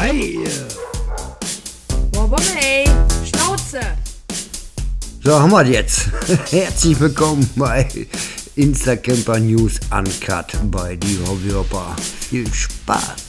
Hi! Wobomey, Schnauze! So, haben wir jetzt. Herzlich willkommen bei Instacamper News Uncut bei die Hobbyhopper. Viel Spaß!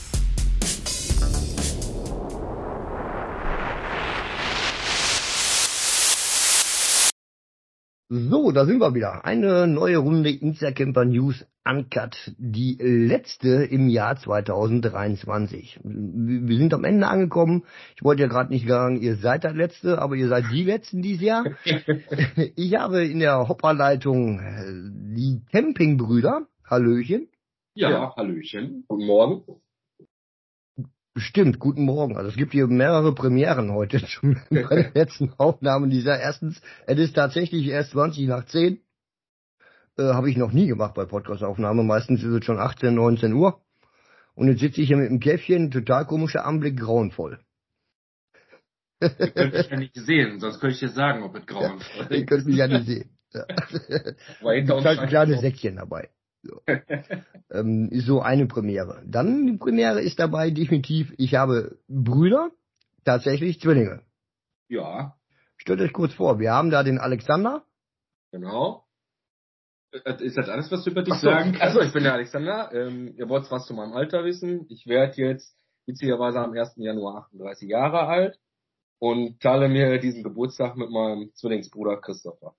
So, da sind wir wieder. Eine neue Runde Instacamper News Uncut. Die letzte im Jahr 2023. Wir sind am Ende angekommen. Ich wollte ja gerade nicht sagen, ihr seid der Letzte, aber ihr seid die Letzten dieses Jahr. ich habe in der Hopperleitung äh, die Campingbrüder. Hallöchen. Ja, ja, Hallöchen. Guten Morgen. Stimmt, guten Morgen. Also es gibt hier mehrere Premieren heute schon bei letzten Aufnahmen dieser. Erstens, es ist tatsächlich erst 20 nach 10. Äh, Habe ich noch nie gemacht bei Podcast-Aufnahme. Meistens ist es schon 18, 19 Uhr. Und jetzt sitze ich hier mit dem Käffchen, total komischer Anblick, grauenvoll. Ihr könnt mich ja nicht sehen, sonst könnte ich dir sagen, ob es grauenvoll ist. Ihr könnt mich ja nicht sehen. Ja. Hinter uns ein kleines Säckchen dabei. So. ähm, so eine Premiere. Dann die Premiere ist dabei definitiv, ich habe Brüder, tatsächlich Zwillinge. Ja. Stellt euch kurz vor, wir haben da den Alexander. Genau. Äh, ist das alles, was du über dich so. sagen kannst? Also, ich bin der Alexander. Ähm, ihr wollt was zu meinem Alter wissen. Ich werde jetzt witzigerweise am 1. Januar 38 Jahre alt und teile mir diesen Geburtstag mit meinem Zwillingsbruder Christopher.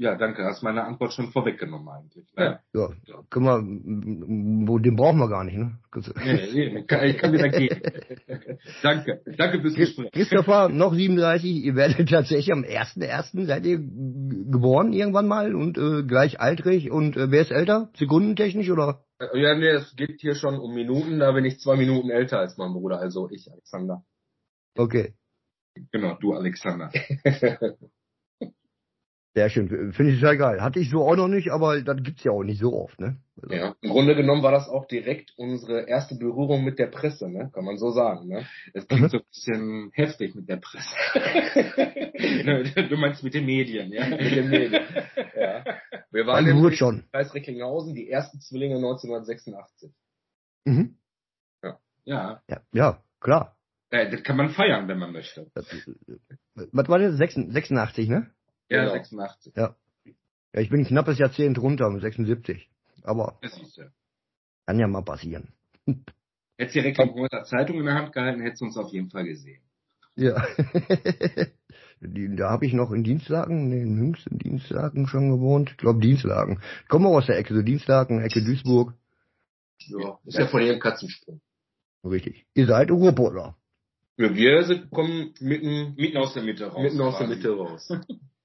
Ja, danke. Hast meine Antwort schon vorweggenommen eigentlich. Ne? Ja, ja. Können wir, den brauchen wir gar nicht, ne? Nee, nee, kann, ich kann wieder gehen. danke. Danke fürs Gespräch. Christopher, noch 37, ihr werdet tatsächlich am 1.1. seid ihr geboren irgendwann mal und äh, gleich altrig und äh, wer ist älter? Sekundentechnisch oder? Äh, ja, nee, es geht hier schon um Minuten, da bin ich zwei Minuten älter als mein Bruder, also ich, Alexander. Okay. Genau, du Alexander. Sehr schön. Finde ich sehr geil. Hatte ich so auch noch nicht, aber das gibt's ja auch nicht so oft, ne? Also. Ja, im Grunde genommen war das auch direkt unsere erste Berührung mit der Presse, ne? Kann man so sagen, ne? Es klingt mhm. so ein bisschen heftig mit der Presse. du meinst mit den Medien, ja? Mit den Medien. Ja. Wir waren in schon. Kreis Recklinghausen, die ersten Zwillinge 1986. Mhm. Ja. Ja. Ja, ja klar. Ja, das kann man feiern, wenn man möchte. Was war das? 86, ne? Ja, genau. 86. Ja. Ja, ich bin ein knappes Jahrzehnt runter, mit 76. Aber das ist ja. kann ja mal passieren. Hättest du direkt eine Zeitung in der Hand gehalten, hättest du uns auf jeden Fall gesehen. Ja. da habe ich noch in Dienstlagen, nee, in München Dienstlagen schon gewohnt. Ich glaube Dienstlagen. Ich komme aus der Ecke, so Dienstlagen, Ecke Duisburg. Ja, ist ja von hier ein Katzensprung. Richtig. Ihr seid Ruhrpottler. Ja, wir sind, kommen mitten, mitten aus der Mitte raus. Mitten aus der Mitte raus.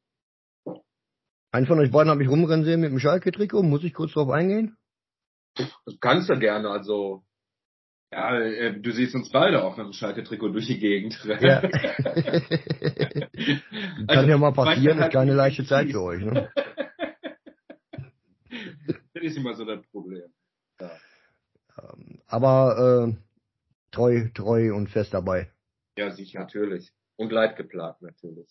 Einen von euch beiden habe ich rumrennen sehen mit dem Schalke-Trikot. Muss ich kurz drauf eingehen? Das kannst du gerne, also. Ja, äh, du siehst uns beide auch mit dem Schalke-Trikot durch die Gegend. Ja. Kann also, ja mal passieren, ist keine leichte Zeit für euch, ne? das ist immer so das Problem. Ja. Ähm, aber äh, treu, treu und fest dabei. Ja, sicher, natürlich. Und leidgeplagt, natürlich.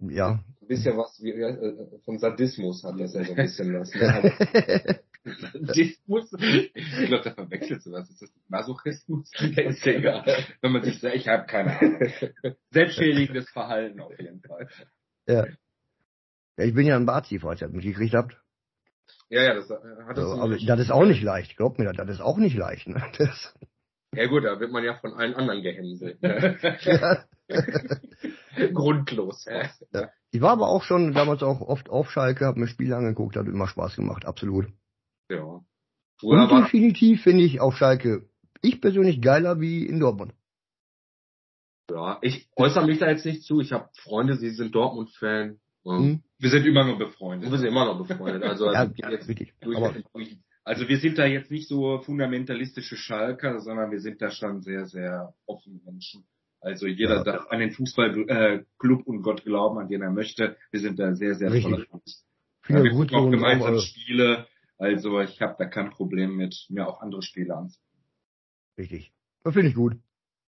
Ja. Ein bisschen was wie, äh, von Sadismus hat das ja so ein bisschen was. Ne? Sadismus? Ich glaube, da verwechselst du was. Ist das Masochismus? ist egal. Wenn man sich sagt, ich habe keine Ahnung. Selbstschädigendes Verhalten auf jeden Fall. Ja. Ja, ich bin ja ein Bazi, falls ihr das mitgekriegt habt. Ja, ja, das hat das. Also, aber das ist auch nicht leicht. Glaubt mir, das ist auch nicht leicht. Ne? Das ja gut, da wird man ja von allen anderen gehänselt. Ne? ja. Grundlos. Ja. Ich war aber auch schon damals auch oft auf Schalke, habe mir Spiele angeguckt, hat immer Spaß gemacht, absolut. Ja. Und definitiv finde ich auf Schalke, ich persönlich geiler wie in Dortmund. Ja, ich äußere mich da jetzt nicht zu. Ich habe Freunde, sie sind Dortmund-Fan. Mhm. Wir sind immer noch befreundet. Wir sind immer noch befreundet. Also, ja, also jetzt wirklich. Durch, also wir sind da jetzt nicht so fundamentalistische Schalker, sondern wir sind da schon sehr, sehr offene Menschen. Also jeder ja. darf an den Fußballclub äh, und Gott glauben, an den er möchte. Wir sind da sehr, sehr tolerant. Ja, wir gucken auch gemeinsam Spiele. Also ich habe da kein Problem mit, mir auch andere Spiele anzusehen. Richtig. Das finde ich gut.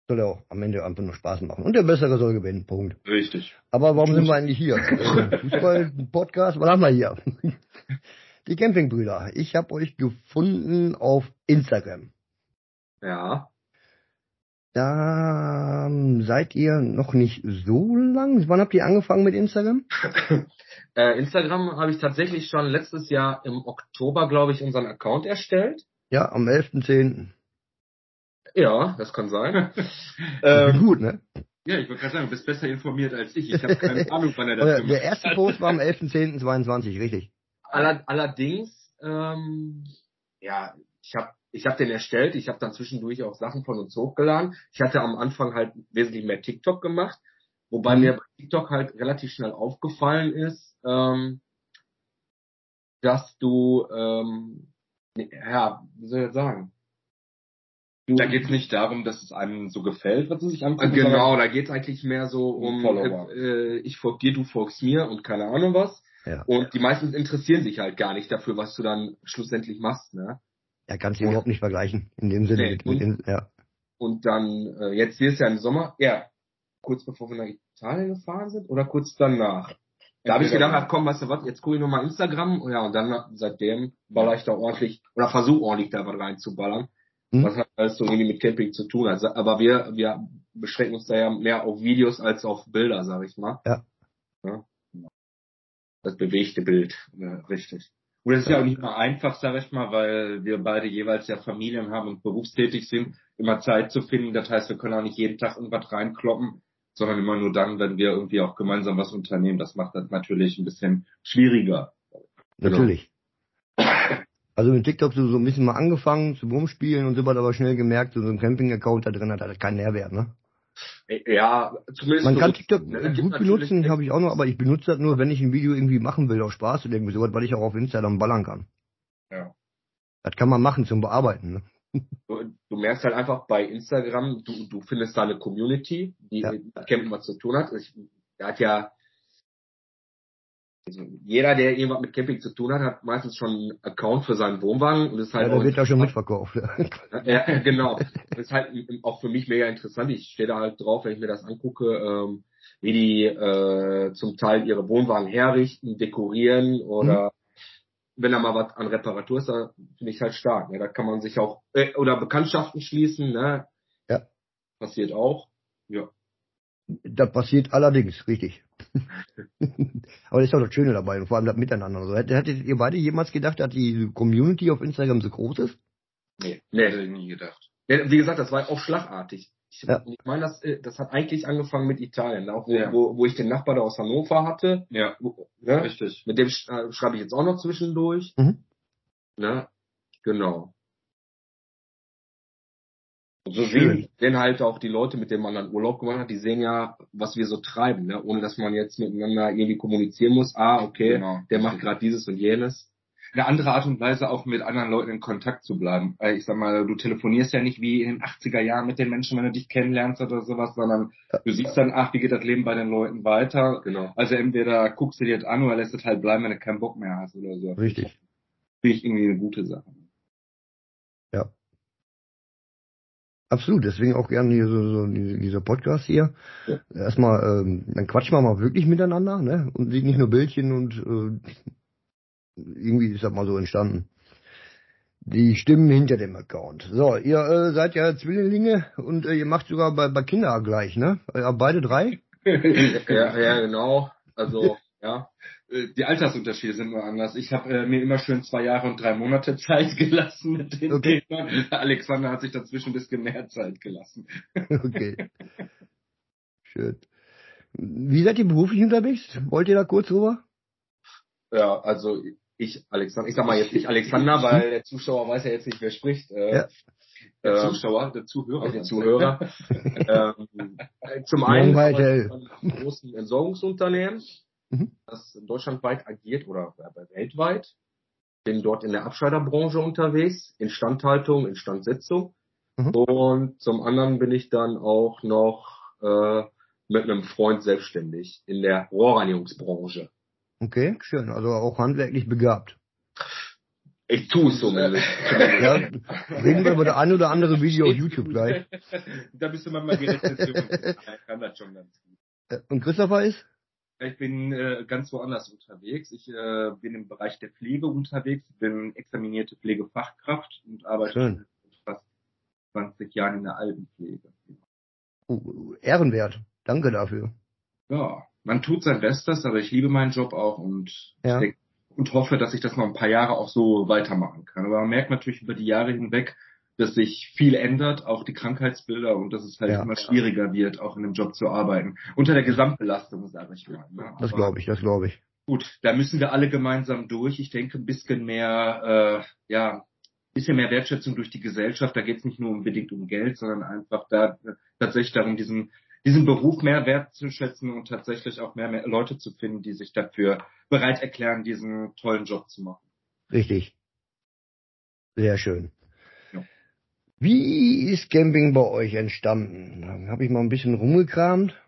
Soll ja auch am Ende einfach nur Spaß machen. Und der Bessere soll gewinnen. Punkt. Richtig. Aber warum sind wir eigentlich hier? Fußball-Podcast, was haben wir hier? Die Campingbrüder. Ich habe euch gefunden auf Instagram. Ja. Da seid ihr noch nicht so lang. Wann habt ihr angefangen mit Instagram? äh, Instagram habe ich tatsächlich schon letztes Jahr im Oktober, glaube ich, unseren Account erstellt. Ja, am 11.10. Ja, das kann sein. ähm, gut, ne? Ja, ich wollte gerade sagen, du bist besser informiert als ich. Ich habe keine Ahnung, wann er das Der erste Post war am 11.10.22, richtig. Allerdings, ähm, ja, ich habe ich hab den erstellt, ich habe dann zwischendurch auch Sachen von uns hochgeladen. Ich hatte am Anfang halt wesentlich mehr TikTok gemacht, wobei mhm. mir bei TikTok halt relativ schnell aufgefallen ist, ähm, dass du, ähm, ja, wie soll ich das sagen? Du, da geht es nicht darum, dass es einem so gefällt, was du sich angucken Genau, da geht es eigentlich mehr so um, äh, ich folge dir, du folgst mir und keine Ahnung was. Ja. Und die meisten interessieren sich halt gar nicht dafür, was du dann schlussendlich machst. Ne? Ja, kannst du überhaupt nicht vergleichen, in dem Sinne. Nee, mit, und, mit, ja. und dann, äh, jetzt hier ist ja im Sommer, ja, kurz bevor wir nach Italien gefahren sind oder kurz danach. Da habe ich gedacht, ach komm, weißt du was, jetzt gucke ich nochmal Instagram, ja, und dann seitdem baller ich da ordentlich, oder versuche ordentlich da was reinzuballern hm? was hat alles so irgendwie mit Camping zu tun. Also, aber wir, wir beschränken uns da ja mehr auf Videos als auf Bilder, sag ich mal. Ja. ja. Das bewegte Bild, ja, richtig. Und das ist ja auch nicht mal einfach, sag ich mal, weil wir beide jeweils ja Familien haben und berufstätig sind, immer Zeit zu finden. Das heißt, wir können auch nicht jeden Tag irgendwas reinkloppen, sondern immer nur dann, wenn wir irgendwie auch gemeinsam was unternehmen. Das macht das natürlich ein bisschen schwieriger. Natürlich. Also mit TikTok so, so ein bisschen mal angefangen zu rumspielen und so aber schnell gemerkt, so, ein Camping-Account da drin hat halt keinen Nährwert, ne? Ja, zumindest. Man kann TikTok ne, gut benutzen, habe ich auch noch, aber ich benutze das nur, wenn ich ein Video irgendwie machen will, aus Spaß oder irgendwie sowas, weil ich auch auf Instagram ballern kann. Ja. Das kann man machen zum Bearbeiten, ne? Du, du merkst halt einfach bei Instagram, du, du findest da eine Community, die ja. mit Campen was zu tun hat. Ich, der hat ja also jeder, der irgendwas mit Camping zu tun hat, hat meistens schon einen Account für seinen Wohnwagen und ist halt ja, der wird ja schon mitverkauft. ja, genau. Das ist halt auch für mich mega interessant. Ich stehe da halt drauf, wenn ich mir das angucke, ähm, wie die äh, zum Teil ihre Wohnwagen herrichten, dekorieren oder mhm. wenn da mal was an Reparatur ist, da finde ich halt stark. Ne? Da kann man sich auch äh, oder Bekanntschaften schließen. Ne? Ja. Passiert auch. Ja. Das passiert allerdings, richtig. Aber das ist auch das Schöne dabei, und vor allem das Miteinander. Also, hättet ihr beide jemals gedacht, dass die Community auf Instagram so groß ist? Nee, nee, hätte ich nie gedacht. Wie gesagt, das war auch schlagartig. Ich, ja. ich meine, das, äh, das hat eigentlich angefangen mit Italien, auch wo, ja. wo, wo ich den Nachbar da aus Hannover hatte. Ja, wo, ne? richtig. Mit dem äh, schreibe ich jetzt auch noch zwischendurch. Mhm. Ne? Genau. So sehen, sehen halt auch die Leute, mit denen man dann Urlaub gemacht hat, die sehen ja, was wir so treiben, ne? ohne dass man jetzt miteinander irgendwie kommunizieren muss. Ah, okay, genau. der macht gerade dieses und jenes. Eine andere Art und Weise auch mit anderen Leuten in Kontakt zu bleiben. Ich sag mal, du telefonierst ja nicht wie in den 80er Jahren mit den Menschen, wenn du dich kennenlernst oder sowas, sondern du siehst dann, ach, wie geht das Leben bei den Leuten weiter. Genau. Also entweder guckst du dir das an oder lässt es halt bleiben, wenn du keinen Bock mehr hast oder so. Richtig. Finde ich irgendwie eine gute Sache. Absolut, deswegen auch gerne hier so, so dieser Podcast hier. Ja. Erstmal, ähm, dann quatschen wir mal wirklich miteinander, ne? Und nicht nur Bildchen und äh, irgendwie ist das mal so entstanden. Die Stimmen hinter dem Account. So, ihr äh, seid ja Zwillinge und äh, ihr macht sogar bei, bei Kinder gleich, ne? Ja, beide drei? ja, ja, genau. Also, ja. Äh, die Altersunterschiede sind nur anders. Ich habe äh, mir immer schön zwei Jahre und drei Monate Zeit gelassen mit den okay. Kindern. Alexander hat sich dazwischen ein bisschen mehr Zeit gelassen. okay. Schön. Wie seid ihr beruflich unterwegs? Wollt ihr da kurz rüber? Ja, also ich, Alexander, ich sag mal jetzt nicht Alexander, weil der Zuschauer weiß ja jetzt nicht, wer spricht. Äh, ja. Der ähm, Zuschauer, der Zuhörer. Der Zuhörer. ähm, zum einen von großen Entsorgungsunternehmen mhm. das deutschlandweit agiert oder weltweit. Bin dort in der Abscheiderbranche unterwegs, Instandhaltung, Instandsetzung. Mhm. Und zum anderen bin ich dann auch noch äh, mit einem Freund selbstständig in der Rohrreinigungsbranche. Okay, schön. Also auch handwerklich begabt. Ich tue es zumindest. ja, reden wir über das ein oder andere Video auf YouTube gleich. da bist du mal gerechnet. Ich kann das schon ganz gut. Äh, und Christopher ist? Ich bin äh, ganz woanders unterwegs. Ich äh, bin im Bereich der Pflege unterwegs, bin examinierte Pflegefachkraft und arbeite Schön. fast 20 Jahren in der Altenpflege. Oh, ehrenwert. Danke dafür. Ja, man tut sein Bestes, aber ich liebe meinen Job auch und ja. und hoffe, dass ich das noch ein paar Jahre auch so weitermachen kann. Aber man merkt natürlich über die Jahre hinweg, dass sich viel ändert, auch die Krankheitsbilder und dass es halt ja. immer schwieriger wird, auch in dem Job zu arbeiten. Unter der Gesamtbelastung, sage ich mal. Ne? Das glaube ich, das glaube ich. Gut, da müssen wir alle gemeinsam durch. Ich denke, ein bisschen mehr, äh, ja, bisschen mehr Wertschätzung durch die Gesellschaft. Da geht es nicht nur unbedingt um Geld, sondern einfach da äh, tatsächlich darum, diesen diesen Beruf mehr wertzuschätzen und tatsächlich auch mehr, mehr Leute zu finden, die sich dafür bereit erklären, diesen tollen Job zu machen. Richtig. Sehr schön. Wie ist Camping bei euch entstanden? Dann habe ich mal ein bisschen rumgekramt.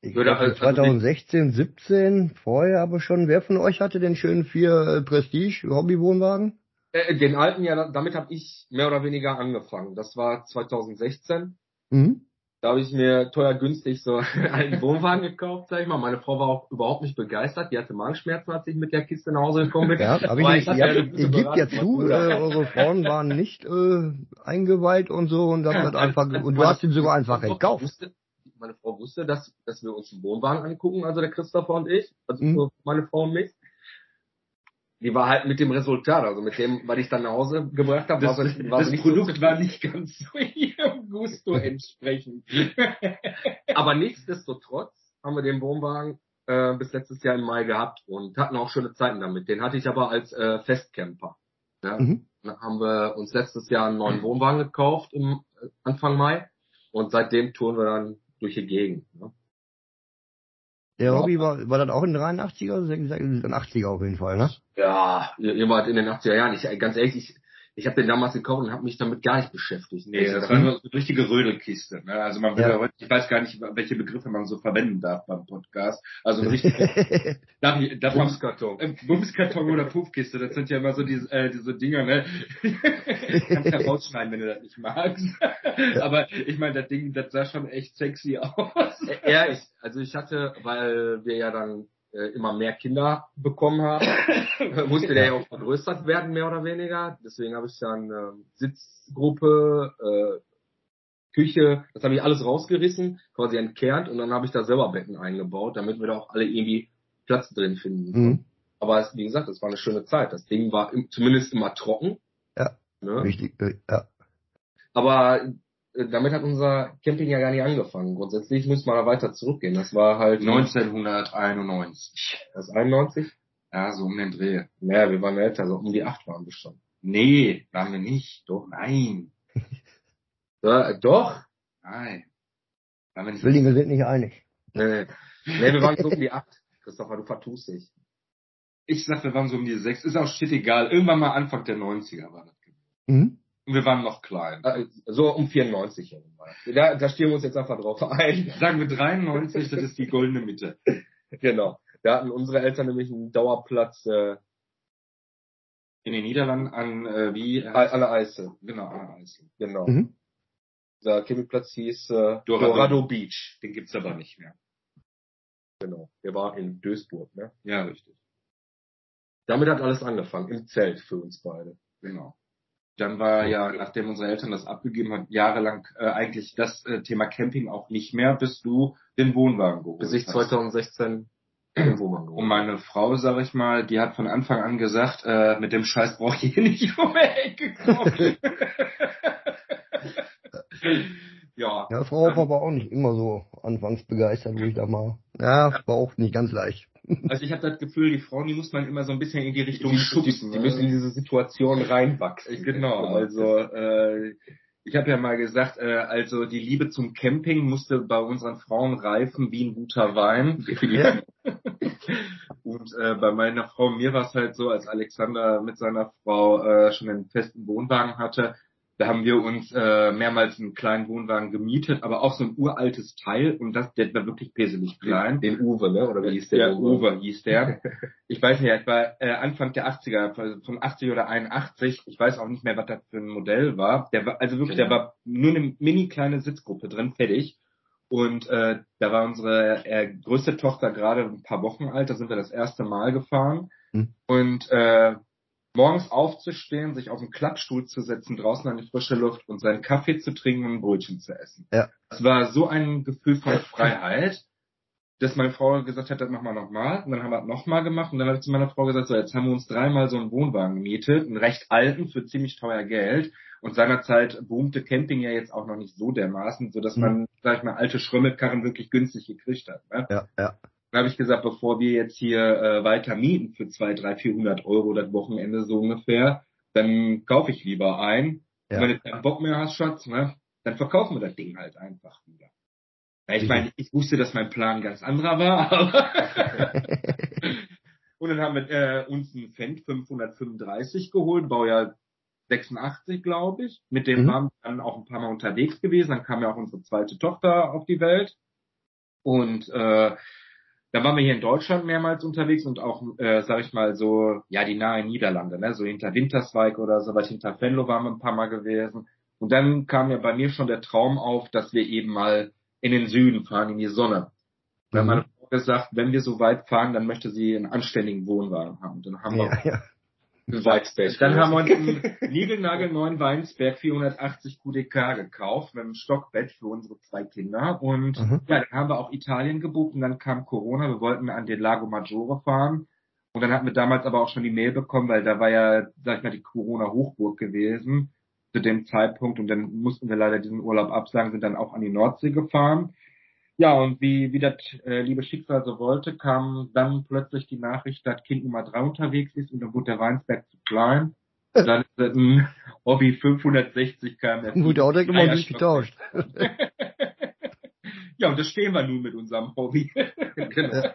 Ich würde also 2016, 17, vorher aber schon. Wer von euch hatte den schönen vier äh, Prestige Hobbywohnwagen? Äh, den alten, ja, damit habe ich mehr oder weniger angefangen. Das war 2016. Mhm. Da habe ich mir teuer günstig so einen Wohnwagen gekauft, sag ich mal. Meine Frau war auch überhaupt nicht begeistert. Die hatte Magenschmerzen, als ich mit der Kiste nach Hause gekommen bin. Ja, aber ich, ich, ihr, ihr gebt ja zu, äh, eure Frauen waren nicht äh, eingeweiht und so und das hat einfach und du hast ihn sogar einfach gekauft. Wusste, meine Frau wusste, dass, dass wir uns einen Wohnwagen angucken, also der Christopher und ich, also mhm. meine Frau und mich die war halt mit dem Resultat, also mit dem, was ich dann nach Hause gebracht habe, das, war, so, war das nicht Produkt so war nicht ganz so ihrem Gusto entsprechend. Aber nichtsdestotrotz haben wir den Wohnwagen äh, bis letztes Jahr im Mai gehabt und hatten auch schöne Zeiten damit. Den hatte ich aber als äh, Festcamper. Ja? Mhm. Dann haben wir uns letztes Jahr einen neuen Wohnwagen gekauft im äh, Anfang Mai und seitdem touren wir dann durch die Gegend. Ne? Der Hobby war, war das auch in den 83er oder 80er auf jeden Fall, ne? Ja, ihr wart in den 80er Jahren. Ich, ganz ehrlich, ich, ich habe den damals gekauft und habe mich damit gar nicht beschäftigt. Nee, das war eine richtige Rödelkiste. Ne? Also man will ja. heute, ich weiß gar nicht, welche Begriffe man so verwenden darf beim Podcast. Also ein richtige darf ich, darf Bumskarton. Man, äh, Bumskarton oder Puffkiste, das sind ja immer so diese, äh, diese Dinger, ne? Kannst ja rausschneiden, wenn du das nicht magst. Aber ich meine, das Ding, das sah schon echt sexy aus. ja, ich, also ich hatte, weil wir ja dann äh, immer mehr Kinder bekommen haben, musste der ja auch vergrößert werden, mehr oder weniger. Deswegen habe ich dann äh, Sitzgruppe, äh, Küche, das habe ich alles rausgerissen, quasi entkernt und dann habe ich da selber Betten eingebaut, damit wir da auch alle irgendwie Platz drin finden. Mhm. Aber es, wie gesagt, es war eine schöne Zeit. Das Ding war im, zumindest immer trocken. Ja. Ne? Richtig, äh, ja. Aber äh, damit hat unser Camping ja gar nicht angefangen. Grundsätzlich müssen wir da weiter zurückgehen. Das war halt 1991. Das ist 91? Ja, so um den Dreh. Naja, wir waren älter, so um die acht waren wir schon. Nee, waren wir nicht. Doch, nein. ja, doch? Nein. Waren wir nicht. Zwillinge sind nicht einig. Nee, nee, wir waren so um die acht. Christopher, du vertust dich. Ich sag, wir waren so um die sechs. Ist auch shit egal. Irgendwann mal Anfang der 90er war das. Mhm. Und wir waren noch klein. Äh, so um 94 herum. Da, da stehen wir uns jetzt einfach drauf ein. Sagen wir 93, das ist die goldene Mitte. Genau. Da hatten unsere Eltern nämlich einen Dauerplatz äh, in den Niederlanden an äh, wie an der Eisel. Genau, an der Eisel. Genau. Mhm. Der Campingplatz hieß äh, Dorado, Dorado Beach. Den gibt's aber nicht mehr. Genau. Der war in Duisburg, ne? Ja, richtig. Damit hat alles angefangen, im Zelt für uns beide. Genau. Dann war ja, nachdem unsere Eltern das abgegeben haben, jahrelang äh, eigentlich das äh, Thema Camping auch nicht mehr, bis du den Wohnwagen geholt Bis ich 2016 den Wohnwagen geholt Und meine Frau, sag ich mal, die hat von Anfang an gesagt, äh, mit dem Scheiß brauche ich hier nicht um die Ecke kommen. ja. Ja, Frau war aber auch nicht immer so anfangs begeistert, wo ich da mal. Ja, war auch nicht ganz leicht. Also ich habe das Gefühl, die Frauen, die muss man immer so ein bisschen in die Richtung die, schubsen. Die, die, müssen in diese Situation reinwachsen. Genau, also äh, ich habe ja mal gesagt, äh, also die Liebe zum Camping musste bei unseren Frauen reifen wie ein guter Wein. Und äh, bei meiner Frau, mir war es halt so, als Alexander mit seiner Frau äh, schon einen festen Wohnwagen hatte, da haben wir uns äh, mehrmals einen kleinen Wohnwagen gemietet, aber auch so ein uraltes Teil und das, der war wirklich peselig klein. Den Uwe, ne? Oder wie hieß der? Ja, Uwe hieß der. ich weiß nicht, war äh, Anfang der 80er, von 80 oder 81, ich weiß auch nicht mehr, was das für ein Modell war. Der war, also wirklich, genau. der war nur eine mini kleine Sitzgruppe drin, fertig. Und äh, da war unsere äh, größte Tochter gerade ein paar Wochen alt, da sind wir das erste Mal gefahren. Hm. Und äh, morgens aufzustehen, sich auf den Klappstuhl zu setzen, draußen an die frische Luft und seinen Kaffee zu trinken und ein Brötchen zu essen. Ja. Das war so ein Gefühl von Freiheit, dass meine Frau gesagt hat, das machen wir nochmal. Und dann haben wir das nochmal gemacht. Und dann habe ich zu meiner Frau gesagt, so, jetzt haben wir uns dreimal so einen Wohnwagen gemietet, einen recht alten für ziemlich teuer Geld. Und seinerzeit boomte Camping ja jetzt auch noch nicht so dermaßen, so dass mhm. man, sag ich mal, alte Schrömmelkarren wirklich günstig gekriegt hat. Ne? Ja, ja. Dann habe ich gesagt, bevor wir jetzt hier äh, weiter mieten für zwei, drei, vierhundert Euro das Wochenende so ungefähr, dann kaufe ich lieber ein. Ja. Wenn du keinen Bock mehr hast, Schatz, ne, dann verkaufen wir das Ding halt einfach wieder. Ja, ich meine, ich wusste, dass mein Plan ganz anderer war, aber und dann haben wir äh, uns einen Fendt 535 geholt, Baujahr 86, glaube ich. Mit dem mhm. waren wir dann auch ein paar Mal unterwegs gewesen. Dann kam ja auch unsere zweite Tochter auf die Welt. Und äh, dann waren wir hier in Deutschland mehrmals unterwegs und auch, äh, sag ich mal, so, ja, die nahe Niederlande, ne? so hinter Winterswijk oder so weit hinter Venlo waren wir ein paar Mal gewesen. Und dann kam ja bei mir schon der Traum auf, dass wir eben mal in den Süden fahren, in die Sonne. Mhm. meine Frau gesagt, wenn wir so weit fahren, dann möchte sie einen anständigen Wohnwagen haben. Dann haben wir ja, ja. Weinsberg. Dann haben wir uns einen niegelnagelneuen Weinsberg 480 QDK gekauft mit einem Stockbett für unsere zwei Kinder. Und mhm. ja, dann haben wir auch Italien gebucht und dann kam Corona. Wir wollten an den Lago Maggiore fahren. Und dann hatten wir damals aber auch schon die Mail bekommen, weil da war ja, sag ich mal, die Corona-Hochburg gewesen zu dem Zeitpunkt. Und dann mussten wir leider diesen Urlaub absagen, sind dann auch an die Nordsee gefahren. Ja, und wie, wie das äh, liebe Schicksal so wollte, kam dann plötzlich die Nachricht, dass Kind Nummer drei unterwegs ist und dann wurde der Weinsberg zu klein. Dann ist es ein Hobby 560 km. Gut, der Auto immer nicht getauscht. ja, und das stehen wir nun mit unserem Hobby. genau.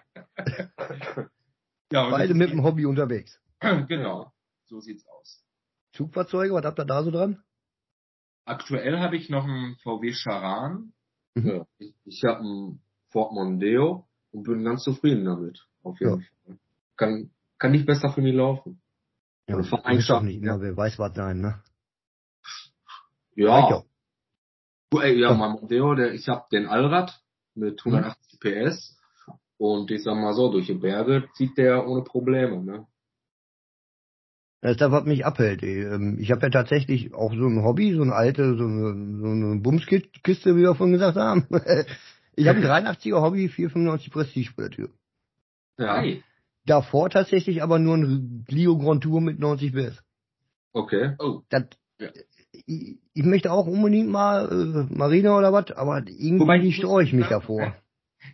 ja, Beide mit dem Hobby unterwegs. genau, so sieht's aus. Zugfahrzeuge, was habt ihr da so dran? Aktuell habe ich noch einen VW Charan Mhm. Ja, ich, ich habe ein Ford Mondeo und bin ganz zufrieden damit. Auf jeden ja. Fall. Kann, kann nicht besser für mich laufen. Ja, das muss doch nicht immer, wer weiß was sein, ne? Ja. Du, ey, ja, mein Mondeo, der, ich habe den Allrad mit 180 mhm. PS und ich sag mal so, durch die Berge zieht der ohne Probleme, ne? Das ist das, was mich abhält. Ähm, ich habe ja tatsächlich auch so ein Hobby, so eine alte, so eine, so eine Bumskiste, wie wir vorhin gesagt haben. Ich habe ein 83er Hobby, 495 Prestige vor der Tür. Ja. Davor tatsächlich aber nur ein Clio Grand Tour mit 90 PS. Okay. Oh. Das, ja. ich, ich, möchte auch unbedingt mal äh, Marina oder was, aber irgendwie Wobei, streue ich mich davor.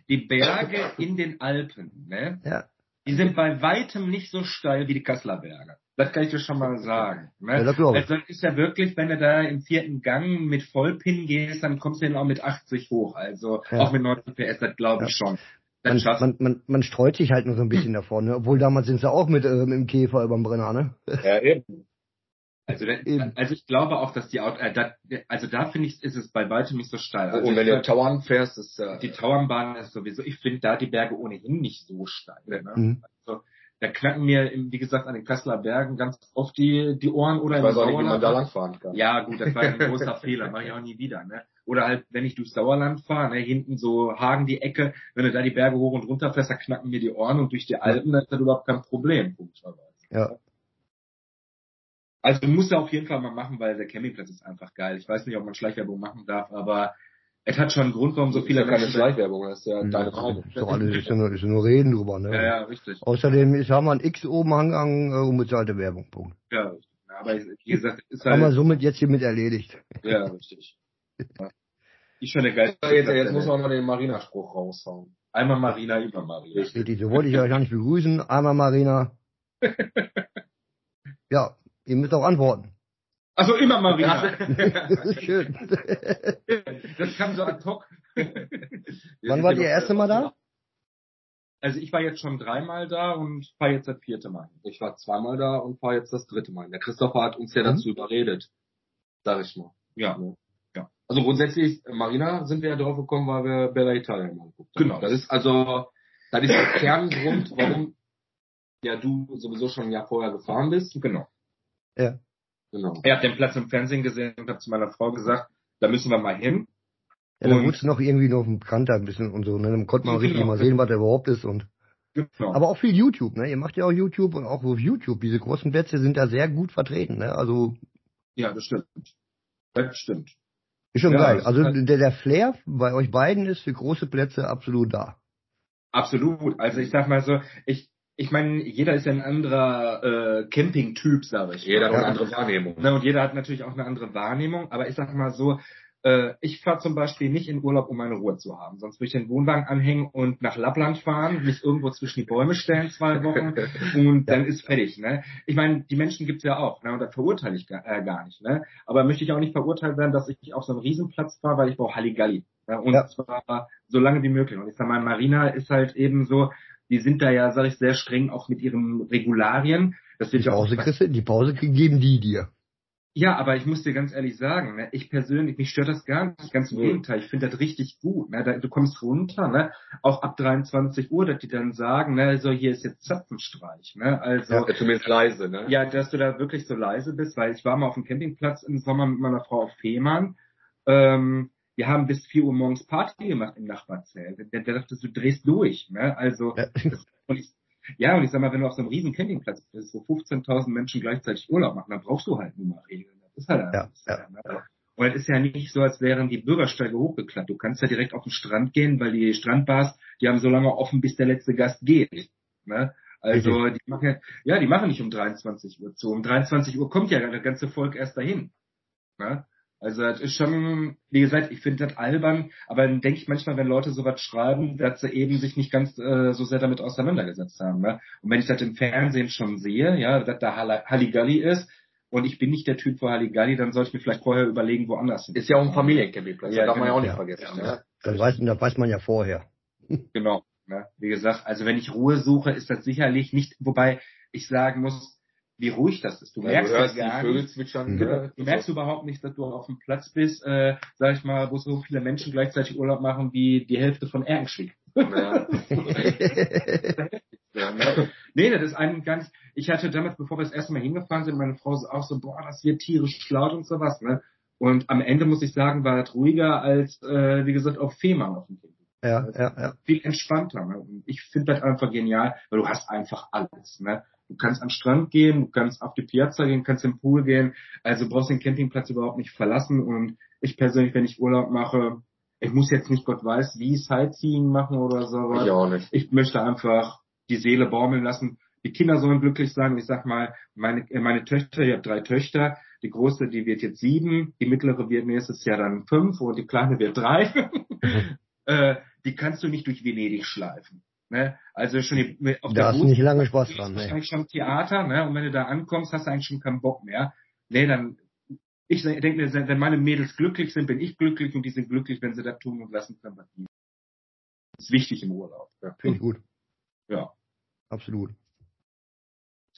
Die Berge in den Alpen, ne? Ja. Die sind bei weitem nicht so steil wie die Kasseler Berge. Das kann ich dir schon mal sagen. Ne? Ja, das also das ist ja wirklich, wenn du da im vierten Gang mit Vollpin gehst, dann kommst du dann auch mit 80 hoch. Also ja. auch mit 90 PS, das glaube ich ja. schon. Man, man, man, man streut sich halt nur so ein bisschen davor, ne? Obwohl damals sind sie auch mit, äh, mit dem Käfer über dem Brenner, ne? Ja, eben. Also, also ich glaube auch, dass die Auto, äh, da, also da finde ich, ist es bei weitem nicht so steil. Also und wenn du Tauern fährst, ist äh, die Tauernbahn ist sowieso. Ich finde da die Berge ohnehin nicht so steil. Ne? Mhm. Also da knacken mir, wie gesagt, an den Kasseler Bergen ganz oft die, die Ohren oder ich weiß auch nicht, wie man da langfahren kann. Ja, gut, das war ein großer Fehler, mache ich auch nie wieder, ne? Oder halt, wenn ich durchs Sauerland fahre, ne, hinten so Hagen die Ecke, wenn du da die Berge hoch und runter fährst, da knacken mir die Ohren und durch die Alpen, das ist das überhaupt kein Problem, komischerweise. Ja. Also muss er auf jeden Fall mal machen, weil der Campingplatz ist einfach geil. Ich weiß nicht, ob man Schleichwerbung machen darf, aber es hat schon einen Grund, warum so viele ja keine Schleichwerbung, das ist ja deine Frage. Ist doch alles, ist ja nur, ist ja nur reden drüber, ne? Ja, ja, richtig. Außerdem ist, haben wir ein X oben angehangen, äh, unbezahlte Werbung, Punkt. Ja. Aber wie gesagt, ist halt. Haben wir somit jetzt hiermit erledigt. Ja, richtig. Ich schon der geilste. Jetzt, jetzt muss man mal den Marina-Spruch raushauen. Einmal Marina, über Marina. Richtig, so wollte ich euch gar nicht begrüßen. Einmal Marina. ja, ihr müsst auch antworten. Also immer Marina. Schön. Das kam so ad hoc. Wann war ihr erste Mal da? Also ich war jetzt schon dreimal da und fahre jetzt das vierte Mal. Ich war zweimal da und fahre jetzt das dritte Mal. Der Christopher hat uns ja dazu mhm. überredet. Sag ich mal. Ja. ja. Also grundsätzlich, Marina sind wir ja drauf gekommen, weil wir Bella Italia mal geguckt haben. Genau. Das ist also, das ist der Kerngrund, warum ja du sowieso schon ein Jahr vorher gefahren bist. Genau. Ja. Genau. Er hat den Platz im Fernsehen gesehen und hat zu meiner Frau gesagt, da müssen wir mal hin. Ja, da wurde es noch irgendwie noch bekannter ein bisschen und so, ne? Dann konnte man genau. richtig mal sehen, was er überhaupt ist und. Genau. Aber auch viel YouTube, ne? Ihr macht ja auch YouTube und auch auf YouTube. Diese großen Plätze sind da sehr gut vertreten, ne? Also. Ja, das stimmt. Das stimmt. Ist schon ja, geil. Also der, der Flair bei euch beiden ist für große Plätze absolut da. Absolut. Also ich sag mal so, ich, ich meine, jeder ist ja ein anderer äh, Camping-Typ, sage ich. Jeder hat eine andere Wahrnehmung. Ne, und jeder hat natürlich auch eine andere Wahrnehmung. Aber ich sag mal so, äh, ich fahre zum Beispiel nicht in Urlaub, um meine Ruhe zu haben. Sonst würde ich den Wohnwagen anhängen und nach Lappland fahren, mich irgendwo zwischen die Bäume stellen zwei Wochen und dann ist fertig. Ne? Ich meine, die Menschen gibt's ja auch, ne? und das verurteile ich gar, äh, gar nicht. Ne? Aber möchte ich auch nicht verurteilt werden, dass ich auf so einen Riesenplatz fahre, weil ich brauche Halligalli. Ne? Und ja. zwar so lange wie möglich. Und ich sag mal, Marina ist halt eben so, die sind da ja, sag ich, sehr streng auch mit ihren Regularien. Das die Pause, auch, die Pause geben die dir. Ja, aber ich muss dir ganz ehrlich sagen, ne, ich persönlich, mich stört das gar nicht, ganz im mhm. Gegenteil, ich finde das richtig gut. Ne, da, du kommst runter, ne, auch ab 23 Uhr, dass die dann sagen, ne, so hier ist jetzt Zapfenstreich, ne, also. Ja, zumindest leise, ne? Ja, dass du da wirklich so leise bist, weil ich war mal auf dem Campingplatz im Sommer mit meiner Frau auf Fehmarn, ähm, wir haben bis 4 Uhr morgens Party gemacht im Nachbarzelt. Der, der dachte, du drehst durch, ne, also, ja. das, und ich, ja, und ich sag mal, wenn du auf so einem riesen Campingplatz bist, wo 15.000 Menschen gleichzeitig Urlaub machen, dann brauchst du halt nur mal Regeln. Das ist halt ja, ja. Ne? Und es ist ja nicht so, als wären die Bürgersteige hochgeklappt. Du kannst ja direkt auf den Strand gehen, weil die Strandbars, die haben so lange offen, bis der letzte Gast geht. Ne? Also die machen ja, die machen nicht um 23 Uhr zu. Um 23 Uhr kommt ja das ganze Volk erst dahin. Ne? Also das ist schon, wie gesagt, ich finde das albern, aber dann denke ich manchmal, wenn Leute sowas schreiben, dass sie eben sich nicht ganz äh, so sehr damit auseinandergesetzt haben. Ne? Und wenn ich das im Fernsehen schon sehe, ja, dass da Halligalli ist und ich bin nicht der Typ für Halligalli, dann sollte ich mir vielleicht vorher überlegen, woanders hin. Ist ja auch ein Familiencampingplatz, ja, darf man ja auch nicht vergessen. Ja, ne? Das, weiß, das weiß man ja vorher. Genau. Ne? Wie gesagt, also wenn ich Ruhe suche, ist das sicherlich nicht, wobei ich sagen muss, wie ruhig das ist. Du merkst ja, du gar nicht, zwitschern, ne? du merkst überhaupt nicht, dass du auf dem Platz bist, äh, sag ich mal, wo so viele Menschen gleichzeitig Urlaub machen wie die Hälfte von Erkenschwick. Ja. ne? Nee, das ist eigentlich gar nicht. Ich hatte damals, bevor wir das erste Mal hingefahren sind, meine Frau auch so, boah, das wird tierisch laut und sowas, ne? Und am Ende muss ich sagen, war das ruhiger als, äh, wie gesagt, auf Fehmarn auf dem Kind. Ja, ja, ja. Viel entspannter. Ne? Und ich finde das einfach genial, weil du hast einfach alles. Ne? Du kannst am Strand gehen, du kannst auf die Piazza gehen, kannst im Pool gehen. Also brauchst den Campingplatz überhaupt nicht verlassen. Und ich persönlich, wenn ich Urlaub mache, ich muss jetzt nicht Gott weiß wie Sightseeing machen oder so. Ich auch nicht. Ich möchte einfach die Seele baumeln lassen. Die Kinder sollen glücklich sein. Ich sag mal, meine, äh, meine Töchter, ich habe drei Töchter. Die große, die wird jetzt sieben, die mittlere wird nächstes Jahr dann fünf und die kleine wird drei. Äh, die kannst du nicht durch Venedig schleifen. Ne? Also schon die, auf da der hast nicht lange Spaß dran. Ne? eigentlich schon Theater, ne? Und wenn du da ankommst, hast du eigentlich schon keinen Bock mehr. Nee, dann ich denke mir, wenn meine Mädels glücklich sind, bin ich glücklich und die sind glücklich, wenn sie das tun und lassen können. Das ist wichtig im Urlaub. Ja. Finde ich gut. Ja. Absolut.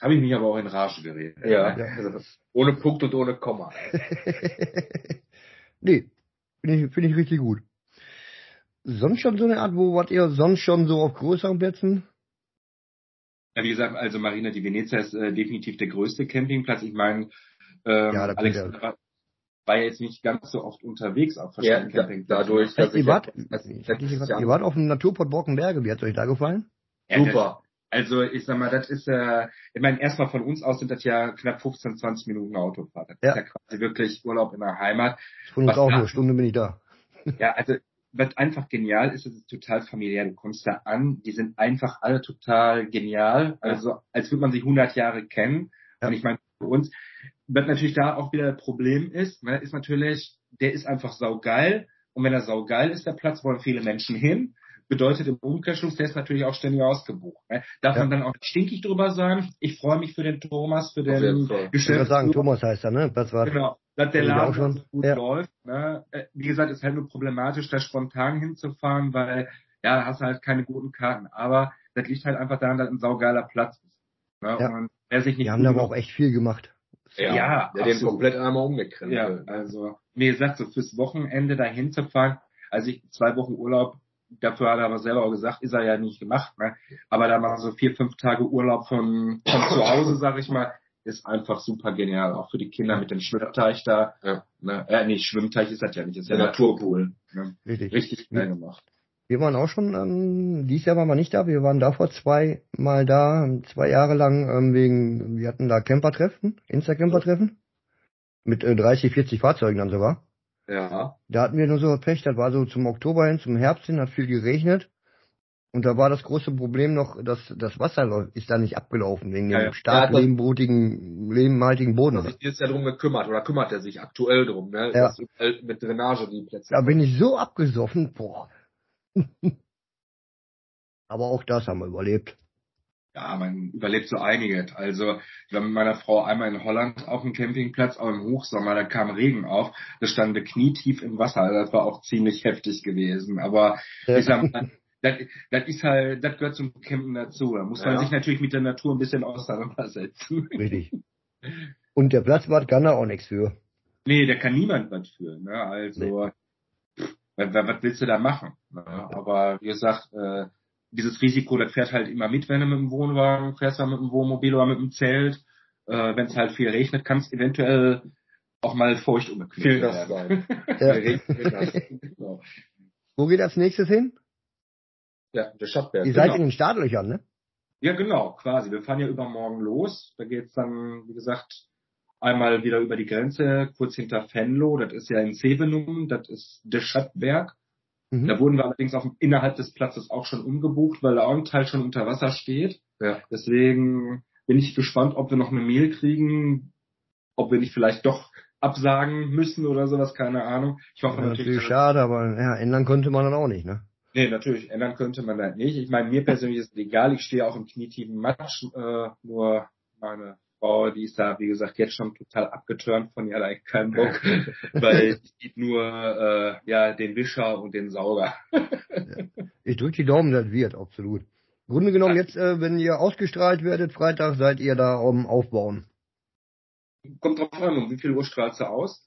Habe ich mich aber auch in Rage geredet. Ja. ja. Also, ohne Punkt und ohne Komma. nee, finde ich, find ich richtig gut sonst schon so eine Art, wo wart ihr sonst schon so auf größeren Plätzen? Ja, wie gesagt, also Marina di Venezia ist äh, definitiv der größte Campingplatz. Ich meine, ähm, ja, Alex war, war ja jetzt nicht ganz so oft unterwegs auf verschiedenen ja, Campingplätzen. Dadurch, dass ihr, wart, ihr wart auf dem Naturport Borkenberge. Wie hat euch da gefallen? Ja, Super. Das, also ich sag mal, das ist äh, ich meine, erstmal von uns aus sind das ja knapp 15, 20 Minuten Autofahrt. Das ja. ist ja quasi wirklich Urlaub in der Heimat. Von uns auch nur, Stunde bin ich da. Ja, also was einfach genial ist, ist total familiär. Du kommst da an, die sind einfach alle total genial, also als würde man sie 100 Jahre kennen. Ja. Und ich meine, für uns, was natürlich da auch wieder ein Problem ist, ne, ist natürlich, der ist einfach saugeil. Und wenn er saugeil ist, der Platz, wollen viele Menschen hin. Bedeutet im Umkehrschluss, der ist natürlich auch ständig ausgebucht. Ne? Darf ja. man dann auch stinkig drüber sagen, ich freue mich für den Thomas, für den Geschäftsführer. Ich würde sagen, Thomas heißt er, ne? Das war genau dass der Laden schon, gut ja. läuft. Ne? Äh, wie gesagt, ist halt nur problematisch, da spontan hinzufahren, weil ja, da hast du halt keine guten Karten. Aber das liegt halt einfach daran, dass ein saugeiler Platz ist. Ne? Ja. Und wer sich nicht Die haben da aber auch echt viel gemacht. Ja, ja der den komplett einmal umgekrempelt. Ja, also, wie gesagt, so fürs Wochenende da hinzufahren, also ich zwei Wochen Urlaub, dafür hat er aber selber auch gesagt, ist er ja nicht gemacht, ne? Aber da mal so vier, fünf Tage Urlaub von, von zu Hause, sag ich mal, ist einfach super genial, auch für die Kinder mit dem Schwimmteich da. Ja. Ne, äh, nee, Schwimmteich ist das ja nicht, ist ja Naturpool. Ne? Richtig. Richtig geil gemacht. Wir waren auch schon, ähm, dieses Jahr waren wir nicht da, wir waren davor zwei Mal da, zwei Jahre lang, ähm, wegen, wir hatten da Campertreffen, Insta-Campertreffen. Mit äh, 30, 40 Fahrzeugen dann sogar. Ja. Da hatten wir nur so Pech, das war so zum Oktober hin, zum Herbst hin, hat viel geregnet. Und da war das große Problem noch, dass das Wasser ist da nicht abgelaufen, wegen ja, dem stark ja, lehmbrutigen, lehmhaltigen Boden. Hat sich jetzt ja drum gekümmert, oder kümmert er sich aktuell drum, ne? Ja. mit Drainage die Plätze. Da bin ich so abgesoffen, boah. Aber auch das haben wir überlebt. Ja, man überlebt so einiges. Also, ich war mit meiner Frau einmal in Holland auf dem Campingplatz, auch im Hochsommer, da kam Regen auf, das stand knietief im Wasser, also das war auch ziemlich heftig gewesen. Aber ja. ich sag mal, das, das ist halt, das gehört zum Campen dazu. Da muss man sich natürlich mit der Natur ein bisschen auseinandersetzen. Richtig. Und der Platzwart kann da auch nichts für. Nee, der kann niemand was für. Ne? Also, nee. was, was willst du da machen? Ne? Aber wie gesagt, äh, dieses Risiko, das fährt halt immer mit, wenn du mit dem Wohnwagen fährst, mit dem Wohnmobil oder mit dem Zelt. Äh, wenn es halt viel regnet, kann es eventuell auch mal feucht umgekühlt werden. Sein. genau. Wo geht das nächstes hin? Ja, der Stadtberg. Ihr seid genau. in den Startlöchern, ne? Ja, genau, quasi. Wir fahren ja übermorgen los. Da geht's dann, wie gesagt, einmal wieder über die Grenze, kurz hinter Venlo. Das ist ja in Sevenum. Das ist der Stadtberg. Mhm. Da wurden wir allerdings auch innerhalb des Platzes auch schon umgebucht, weil der ein Teil schon unter Wasser steht. Ja. Deswegen bin ich gespannt, ob wir noch eine Mail kriegen, ob wir nicht vielleicht doch absagen müssen oder sowas, keine Ahnung. Ich hoffe ja, natürlich. Natürlich schade, aber ja, ändern könnte man dann auch nicht, ne? Nee, natürlich, ändern könnte man das nicht. Ich meine, mir persönlich ist es egal, ich stehe auch im knietiefen Matsch, äh, nur meine Frau, die ist da, wie gesagt, jetzt schon total abgeturnt von ihr, da ich keinen Bock, weil sie sieht nur äh, ja den Wischer und den Sauger. ich drücke die Daumen, das wird, absolut. Im Grunde genommen, jetzt, äh, wenn ihr ausgestrahlt werdet, Freitag, seid ihr da am Aufbauen. Kommt drauf an, um wie viel Uhr strahlst du aus?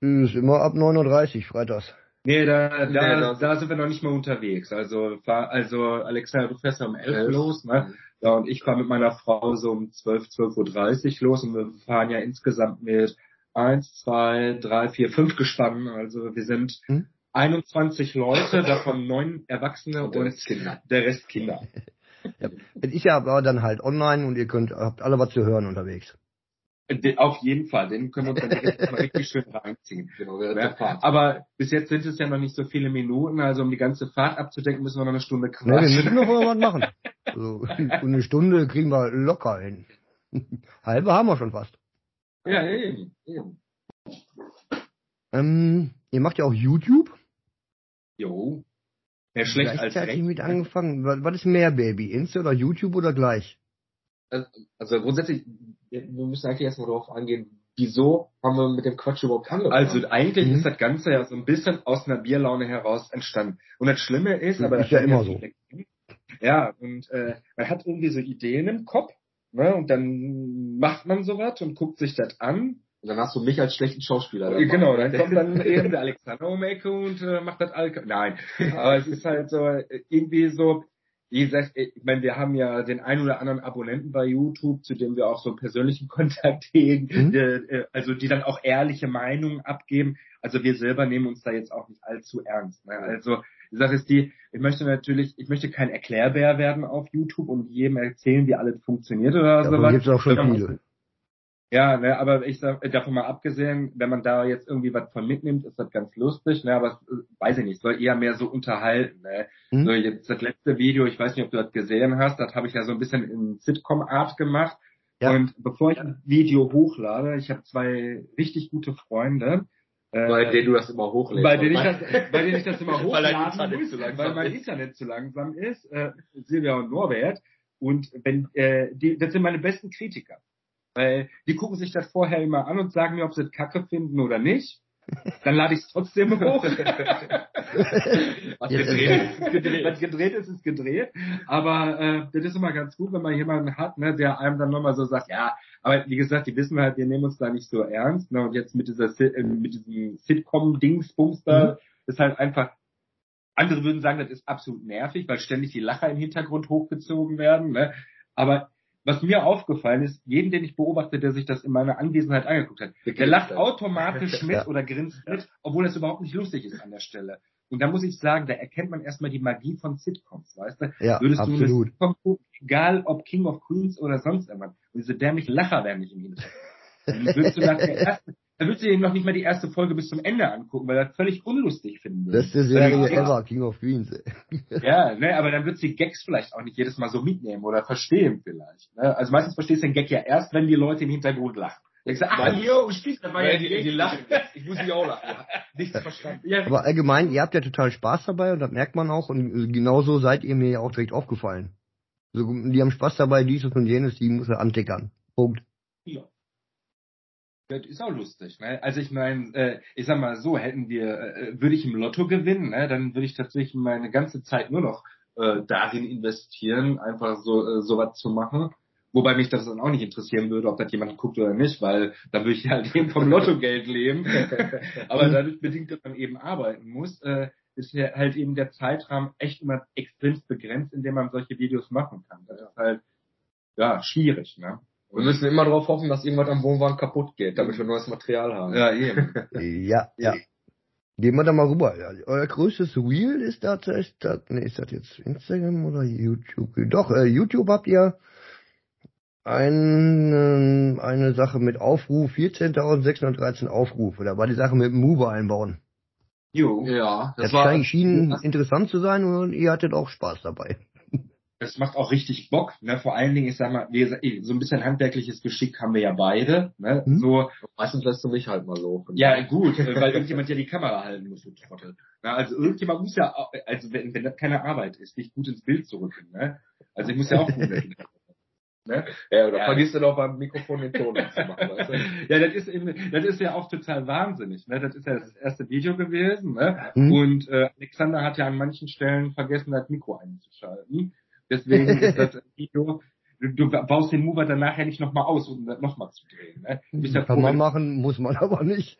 Ist immer ab 9.30 Uhr freitags. Nee, da, da, nee, da sind wir noch nicht mal unterwegs. Also, also Alexander, du fährst ja um 11 los, ne? Ja, und ich fahre mit meiner Frau so um 12, 12.30 Uhr los und wir fahren ja insgesamt mit eins, zwei, drei, vier, fünf Gespannen. Also wir sind hm? 21 Leute, davon neun Erwachsene und, der Rest Kinder. Der Rest Kinder. ja, es ist ja aber dann halt online und ihr könnt, habt alle was zu hören unterwegs. Auf jeden Fall, den können wir uns dann direkt mal richtig schön reinziehen. Genau, ja, aber bis jetzt sind es ja noch nicht so viele Minuten, also um die ganze Fahrt abzudecken, müssen wir noch eine Stunde quatschen. Nee, wir müssen noch was machen. Also, eine Stunde kriegen wir locker hin. Halbe haben wir schon fast. Ja, eben, eben. Ähm, ihr macht ja auch YouTube. Jo. Mehr schlecht als recht. mit angefangen. Was ist mehr, Baby? Insta oder YouTube oder gleich? Also grundsätzlich wir müssen eigentlich erstmal darauf angehen, wieso haben wir mit dem Quatsch überhaupt angefangen? Also eigentlich mhm. ist das Ganze ja so ein bisschen aus einer Bierlaune heraus entstanden. Und das Schlimme ist, aber das ist ja immer so. Ja, und äh, man hat irgendwie so Ideen im Kopf, ne? Und dann macht man sowas und guckt sich das an. Und dann hast du mich als schlechten Schauspieler. Dabei. Genau, dann kommt dann eben der Alexander um und äh, macht das Alk. Nein, aber es ist halt so äh, irgendwie so, wie gesagt, ich meine, wir haben ja den ein oder anderen Abonnenten bei YouTube, zu dem wir auch so persönlichen Kontakt hegen, mhm. äh, also die dann auch ehrliche Meinungen abgeben. Also wir selber nehmen uns da jetzt auch nicht allzu ernst. Ne? Also die Sache ist die, ich möchte natürlich, ich möchte kein Erklärbär werden auf YouTube und jedem erzählen, wie alles funktioniert oder ja, sowas. Gibt's auch schon viele. Ja, ne, aber ich sag, davon mal abgesehen, wenn man da jetzt irgendwie was von mitnimmt, ist das ganz lustig, ne, aber äh, weiß ich nicht, soll eher mehr so unterhalten, ne. Mhm. So jetzt das letzte Video, ich weiß nicht, ob du das gesehen hast, das habe ich ja so ein bisschen in Sitcom-Art gemacht. Ja. Und bevor ich ein Video hochlade, ich habe zwei richtig gute Freunde, äh, bei denen du das immer hochlädst. Bei denen ich das, bei denen ich das immer hochlade, weil, weil mein Internet zu langsam ist, äh, Silvia und Norbert. Und wenn, äh, die, das sind meine besten Kritiker. Weil die gucken sich das vorher immer an und sagen mir, ob sie es kacke finden oder nicht. Dann lade ich es trotzdem hoch. was, gedreht ist, ist gedreht. was gedreht ist, ist gedreht. Aber äh, das ist immer ganz gut, wenn man jemanden hat, ne, der einem dann nochmal so sagt, ja, aber wie gesagt, die wissen halt, wir nehmen uns da nicht so ernst. Ne, und jetzt mit dieser äh, mit diesem Sitcom-Dingsbums da mhm. ist halt einfach andere würden sagen, das ist absolut nervig, weil ständig die Lacher im Hintergrund hochgezogen werden. Ne? Aber was mir aufgefallen ist, jeden, den ich beobachte, der sich das in meiner Anwesenheit angeguckt hat, der lacht automatisch mit ja. oder grinst mit, obwohl es überhaupt nicht lustig ist an der Stelle. Und da muss ich sagen, da erkennt man erstmal die Magie von Sitcoms, weißt du? Ja, Würdest absolut. du eine Sitcom gucken, egal ob King of Queens oder sonst irgendwas, und diese dämlichen Lacher werden nicht im Hintergrund. Dann würdest du nach der ersten, dann würdest du dir noch nicht mal die erste Folge bis zum Ende angucken, weil du das völlig unlustig finden würdest. Beste Serie ever, King of Queens. Ey. Ja, ne, aber dann würdest du die Gags vielleicht auch nicht jedes Mal so mitnehmen oder verstehen vielleicht. Ne? Also meistens verstehst du den Gag ja erst, wenn die Leute im Hintergrund lachen. Denkst du, ah, hier, spielst da war ja die, die lachen. Ich muss nicht auch lachen. Ja. Nichts verstanden. Ja, Aber allgemein, ihr habt ja total Spaß dabei und das merkt man auch und genauso seid ihr mir ja auch direkt aufgefallen. So, die haben Spaß dabei, dieses und jenes, die muss er antickern. Punkt. Ja. Das ist auch lustig, ne? Also ich meine, äh, ich sag mal so, hätten wir, äh, würde ich im Lotto gewinnen, ne, dann würde ich tatsächlich meine ganze Zeit nur noch äh, darin investieren, einfach so äh, sowas zu machen. Wobei mich das dann auch nicht interessieren würde, ob das jemand guckt oder nicht, weil dann würde ich halt eben vom Lottogeld leben. Aber dadurch bedingt, dass man eben arbeiten muss, äh, ist ja halt eben der Zeitrahmen echt immer extremst begrenzt, in dem man solche Videos machen kann. Das ist halt ja schwierig, ne? Wir müssen immer darauf hoffen, dass irgendwas am Wohnwagen kaputt geht, damit wir neues Material haben. Ja, eben. Ja, ja. Gehen wir da mal rüber. Ja, euer größtes Reel ist das, ist das, nee, ist das jetzt Instagram oder YouTube? Doch, äh, YouTube habt ihr ein, eine Sache mit Aufruf, 14.613 Aufrufe. Da war die Sache mit dem Mover einbauen. Jo. Ja, Das, das schien interessant zu sein und ihr hattet auch Spaß dabei. Das macht auch richtig Bock, ne? Vor allen Dingen, ich sag mal, wir, so ein bisschen handwerkliches Geschick haben wir ja beide, ne? Mhm. So, Meistens lässt du mich halt mal laufen. ja gut, äh, weil irgendjemand ja die Kamera halten muss, du Trottel. Na, also irgendjemand muss ja, also wenn, wenn das keine Arbeit ist, dich gut ins Bild zu rücken, ne? Also ich muss ja auch gut ne? Ja, oder Ja. vergisst du doch beim Mikrofon den Ton anzumachen, weißt du? Ja, das ist eben, das ist ja auch total wahnsinnig. Ne? Das ist ja das erste Video gewesen. Ne? Mhm. Und äh, Alexander hat ja an manchen Stellen vergessen, das Mikro einzuschalten. Deswegen ist das Video, du, du baust den Mover dann nachher nicht nochmal aus, um das nochmal zu drehen. Ne? Ja Kann froh, man machen, muss man aber nicht.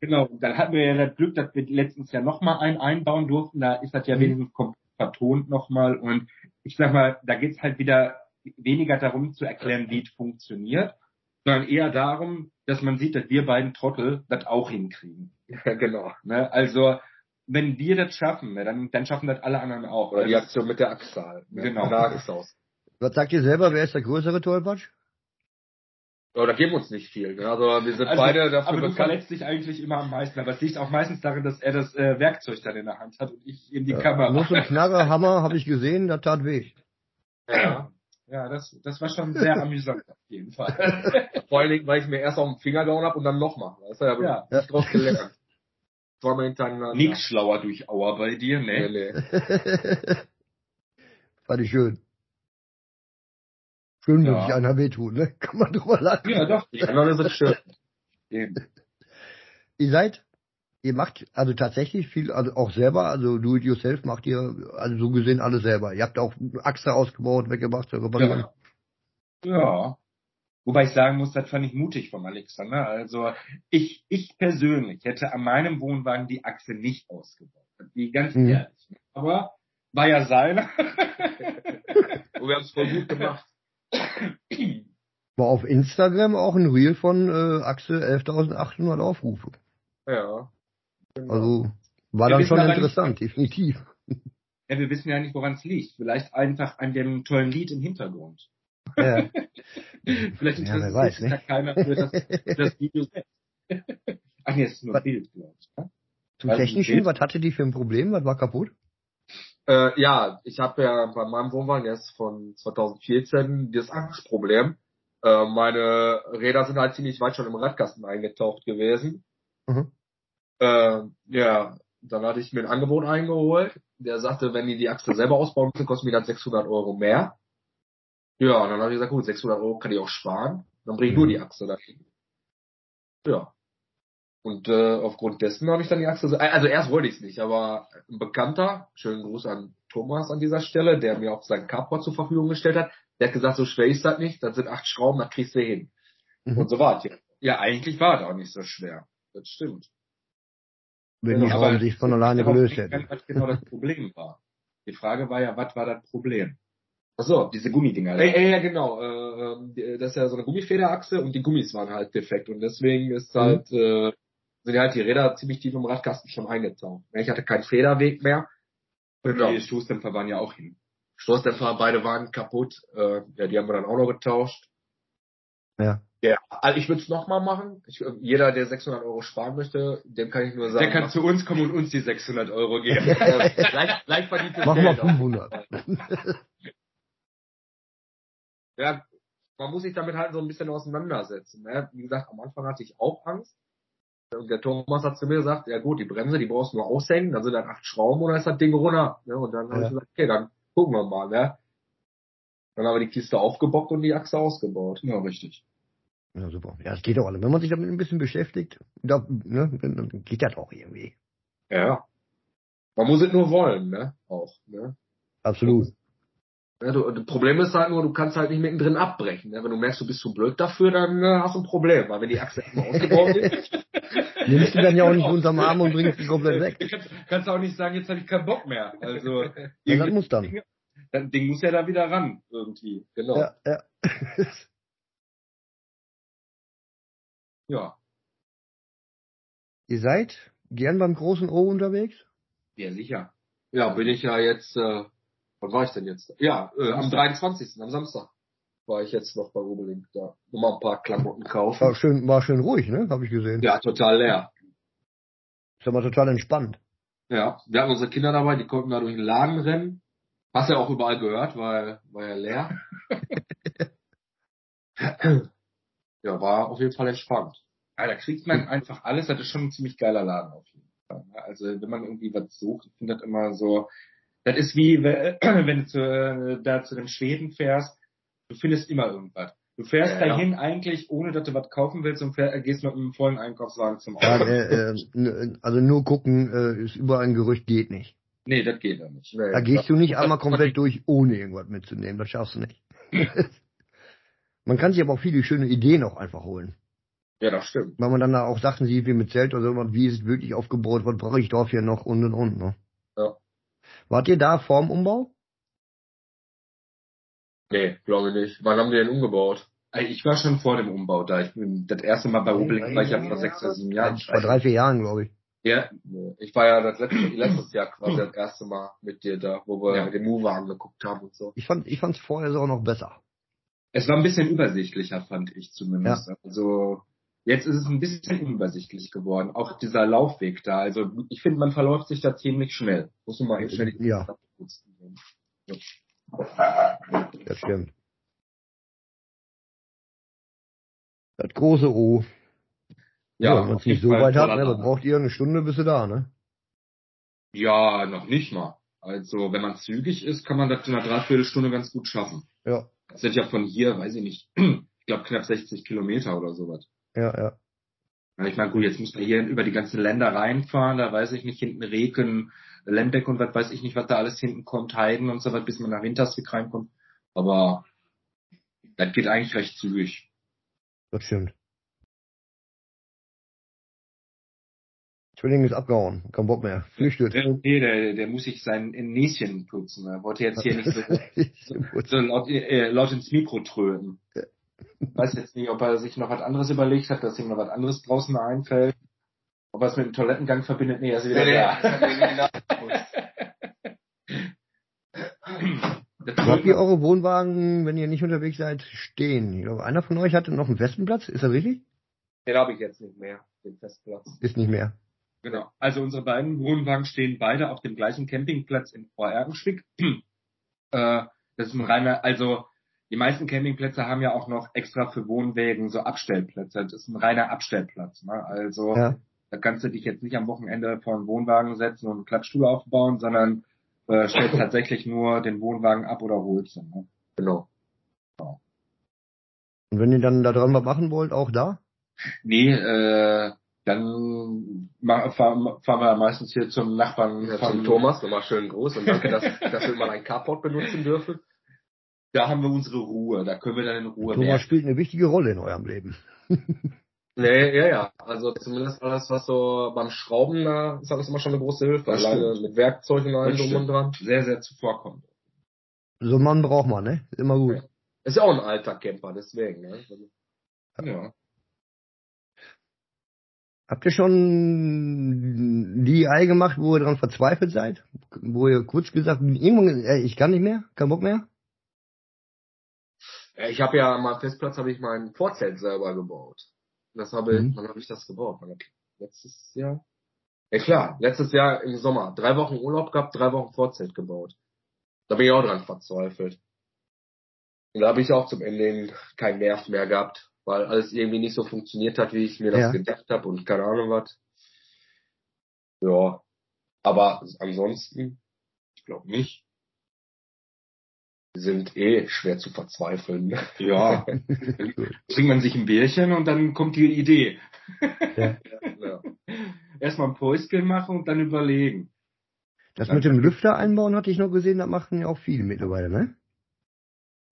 Genau, dann hatten wir ja das Glück, dass wir letztens ja nochmal einen einbauen durften. Da ist das ja Mhm. wenigstens komplett vertont nochmal. Und ich sag mal, da geht's halt wieder weniger darum zu erklären, wie es funktioniert, sondern eher darum, dass man sieht, dass wir beiden Trottel das auch hinkriegen. Ja, genau. Ne? Also, wenn wir das schaffen, dann, dann schaffen das alle anderen auch. Oder die Aktion mit der Achse halt. Ne? Genau. Aus. Was sagt ihr selber, wer ist der größere Tollpatsch? Aber da geben wir uns nicht viel. Ne? Also wir sind also, beide dafür aber du bekannt. verletzt dich eigentlich immer am meisten. Aber es liegt auch meistens darin, dass er das äh, Werkzeug dann in der Hand hat und ich in die Kamera. Nuss und Knarre, Hammer, habe ich gesehen, das tat weh. Ja. Ja, das, das war schon sehr amüsant auf jeden Fall. Vor allen Dingen, weil ich mir erst auf den Finger gehauen habe und dann nochmal. Weißt du, da habe Ja. ich nicht draus gelernt. Zweimal hintereinander. Nix schlauer durch Auer bei dir, Nee, ne? nee. Fand ich schön. Schön, Ja. muss sich einer wehtun, ne? Kann man drüber lachen. Ja, doch. Die anderen sind schön. Eben. Ihr seid, ihr macht also tatsächlich viel, also auch selber, also do it yourself macht ihr, also so gesehen alles selber. Ihr habt auch Achse ausgebaut, weggemacht, repariert. Ja. ja. Wobei ich sagen muss, das fand ich mutig vom Alexander. Also ich, ich persönlich hätte an meinem Wohnwagen die Achse nicht ausgebaut. Wie ganz Mhm. ehrlich. Aber war ja seiner. Und wir haben es voll gut gemacht. War auf Instagram auch ein Reel von äh, Achse 11.800 Aufrufe. Ja. Genau. Also war Wir dann schon interessant, definitiv. ja, wir wissen ja nicht, woran es liegt. Vielleicht einfach an dem tollen Lied im Hintergrund. Ja. Vielleicht Ja, interessiert weiß, sich ne? keiner für das, das Video selbst. Ach nee, es ist nur ein Bild, glaube ich. Ne? Zum Also, Technischen, was hatte die für ein Problem? Was war kaputt? Äh, ja, ich habe ja bei meinem Wohnwagen, ist von 2014, das Achsproblem. Äh, meine Räder sind halt ziemlich weit schon im Radkasten eingetaucht gewesen. Mhm. Äh, ja, dann hatte ich mir ein Angebot eingeholt. Der sagte, wenn die die Achse selber ausbauen müssen, kostet mir das 600 Euro mehr. Ja, und dann habe ich gesagt, gut, 600 Euro kann ich auch sparen. Dann bringe ich nur die Achse dahin. Ja. Und äh, aufgrund dessen habe ich dann die Achse. se- Also erst wollte ich es nicht, aber ein Bekannter, schönen Gruß an Thomas an dieser Stelle, der mir auch sein Carport zur Verfügung gestellt hat, der hat gesagt, so schwer ist das nicht, das sind acht Schrauben, das kriegst du hin. Mhm. Und so war es jetzt. Ja, eigentlich war das auch nicht so schwer. Das stimmt. Wenn die Schrauben sich von alleine gelöst hätten. Was genau das Problem war. Die Frage war ja, was war das Problem? Ach so, Diese Gummidinger. Ey, ey, ja, genau. Äh, die- das ist ja so eine Gummifederachse und die Gummis waren halt defekt und deswegen ist halt äh, sind halt die Räder ziemlich tief im Radkasten schon eingetaucht. Ich hatte keinen Federweg mehr. Genau. Die Stoßdämpfer waren ja auch hin. Stoßdämpfer, beide waren kaputt. Äh, ja, die haben wir dann auch noch getauscht. Ja. Ja, also ich würde es nochmal machen. Ich, jeder, der 600 Euro sparen möchte, dem kann ich nur sagen. Der kann zu uns kommen und uns die 600 Euro geben. leicht, leicht verdientes Mach mal 500. ja, man muss sich damit halt so ein bisschen auseinandersetzen. Ne? Wie gesagt, am Anfang hatte ich auch Angst. Und der Thomas hat zu mir gesagt, ja gut, die Bremse, die brauchst du nur aushängen, dann sind dann acht Schrauben oder ist das Ding runter. Ne? Und dann ja. habe ich gesagt, okay, dann gucken wir mal. Ne? Dann haben wir die Kiste aufgebockt und die Achse ausgebaut. Ja, richtig. Ja, super. Ja, es geht auch alle. Wenn man sich damit ein bisschen beschäftigt, da, ne, dann geht das auch irgendwie. Ja. Man muss es nur wollen, ne? Auch, ne? Absolut. Ja, du, das Problem ist halt nur, du kannst halt nicht mittendrin abbrechen. Ne? Wenn du merkst, du bist zu blöd dafür, dann äh, hast du ein Problem, weil wenn die Achse erstmal ausgebaut ist. Nimmst du dann ja auch nicht unterm Arm und bringst die komplett weg. Kannst, kannst auch nicht sagen, jetzt habe ich keinen Bock mehr. Also ja, das muss dann. Das Ding muss ja da wieder ran, irgendwie. Genau. Ja, ja. Ja. Ihr seid gern beim großen O unterwegs? Ja, sicher. Ja, bin ich ja jetzt, äh, wann war ich denn jetzt? Ja, äh, am 23. am Samstag war ich jetzt noch bei Oberlink da. Nochmal ein paar Klamotten kaufen. War schön, war schön ruhig, ne? Hab ich gesehen. Ja, total leer. Ist aber total entspannt. Ja, wir hatten unsere Kinder dabei, die konnten da durch den Laden rennen. Hast ja auch überall gehört, weil war ja leer. ja, war auf jeden Fall entspannt. Ja, da kriegt man einfach alles. Das ist schon ein ziemlich geiler Laden auf jeden Fall. Ne? Also wenn man irgendwie was sucht, ich finde das immer so. Das ist wie wenn du zu, da zu den Schweden fährst. Du findest immer irgendwas. Du fährst ja, dahin ja. eigentlich, ohne dass du was kaufen willst und fährst, gehst mit einem vollen Einkaufswagen zum Auto. Ja, äh, äh, also nur gucken, äh, ist überall ein Gerücht, geht nicht. Nee, das geht ja nicht. Nee, da gehst du nicht einmal komplett durch, ohne irgendwas mitzunehmen. Das schaffst du nicht. Man kann sich aber auch viele schöne Ideen auch einfach holen. Ja, das stimmt. Weil man dann da auch Sachen sieht, wie mit Zelt oder so, wie ist es wirklich aufgebaut, was brauche ich dafür noch und und und. Ne? Wart ihr da vorm Umbau? Nee, glaube ich nicht. Wann haben die denn umgebaut? Ich war schon vor dem Umbau da. Ich bin das erste Mal bei Obelink war ich ja vor sechs oder sieben Jahren. Vor drei, vier Jahren, glaube ich. Ja, ich war ja das letzte, letztes Jahr quasi das erste Mal mit dir da, wo wir ja. den Mover angeguckt haben und so. Ich fand, ich fand's vorher so noch besser. Es war ein bisschen übersichtlicher, fand ich zumindest. Ja. Also jetzt ist es ein bisschen unübersichtlich geworden. Auch dieser Laufweg da. Also ich finde, man verläuft sich da ziemlich schnell. Muss man mal eben schnell ja. Das stimmt. Das große O. Ja, ja wenn man es nicht so weit hat, ne, dann braucht ihr eine Stunde bis da, ne? Ja, noch nicht mal. Also wenn man zügig ist, kann man das in einer Dreiviertelstunde ganz gut schaffen. Ja. Das sind ja von hier, weiß ich nicht, ich glaube knapp 60 Kilometer oder sowas. Ja, ja. Ich meine, gut, jetzt muss man hier über die ganzen Länder reinfahren, da weiß ich nicht, hinten Reken, Lembeck und was weiß ich nicht, was da alles hinten kommt, Heiden und so was, bis man nach Winterswijk reinkommt. Aber das geht eigentlich recht zügig. Das stimmt. Zwilling ist abgehauen, kein Bock mehr, flüchtet. Nee, der, der muss sich sein Näschen putzen. Er wollte jetzt hier nicht so, so laut, äh, laut ins Mikro tröten. Ich weiß jetzt nicht, ob er sich noch was anderes überlegt hat, dass ihm noch was anderes draußen einfällt. Ob er es mit dem Toilettengang verbindet, nee, er ist wieder nee, da. Habt ihr eure Wohnwagen, wenn ihr nicht unterwegs seid, stehen? Ich glaube, einer von euch hatte noch einen festen Platz, ist das richtig? Den habe ich jetzt nicht mehr, den Festplatz. Ist nicht mehr. Genau. Also unsere beiden Wohnwagen stehen beide auf dem gleichen Campingplatz in Vorerkenschwick. äh, das ist ein reiner, also die meisten Campingplätze haben ja auch noch extra für Wohnwägen so Abstellplätze. Das ist ein reiner Abstellplatz. Ne? Also ja. da kannst du dich jetzt nicht am Wochenende vor einen Wohnwagen setzen und einen Klappstuhl aufbauen, sondern äh, stellst tatsächlich nur den Wohnwagen ab oder holst ihn. Ne? Genau. genau. Und wenn ihr dann da dran was machen wollt, auch da? Nee, äh, dann fahren, fahren wir meistens hier zum Nachbarn. Ja, zum Thomas, nochmal schön groß und danke, dass, dass wir mal ein Carport benutzen dürfen. Da haben wir unsere Ruhe, da können wir dann in Ruhe Thomas merken. spielt eine wichtige Rolle in eurem Leben. nee, ja, ja. Also zumindest alles, was so beim Schrauben da ist, alles immer schon eine große Hilfe. Alleine mit Werkzeugen und allem drum und dran. Sehr, sehr zuvorkommend. So einen Mann braucht man, ne? Immer gut. Ja. Ist ja auch ein alter Camper, deswegen, ne? Ja. Habt ihr schon die Ei gemacht, wo ihr dran verzweifelt seid? Wo ihr kurz gesagt, irgendwann, ey, ich kann nicht mehr, kein Bock mehr? Ich habe ja am Festplatz habe ich mein Vorzelt selber gebaut. Das habe mhm. wann habe ich das gebaut? Letztes Jahr? Ja klar, letztes Jahr im Sommer. Drei Wochen Urlaub gehabt, drei Wochen Vorzelt gebaut. Da bin ich auch dran verzweifelt. Und da habe ich auch zum Ende keinen Nerv mehr gehabt weil alles irgendwie nicht so funktioniert hat, wie ich mir das ja. gedacht habe und keine Ahnung was. Ja, aber ansonsten, ich glaube nicht. Sind eh schwer zu verzweifeln. Ja, trinkt man sich ein Bierchen und dann kommt die Idee. Ja. ja. Erstmal ein Päuschen machen und dann überlegen. Das mit dem Lüfter einbauen hatte ich noch gesehen, das machen ja auch viele mittlerweile, ne?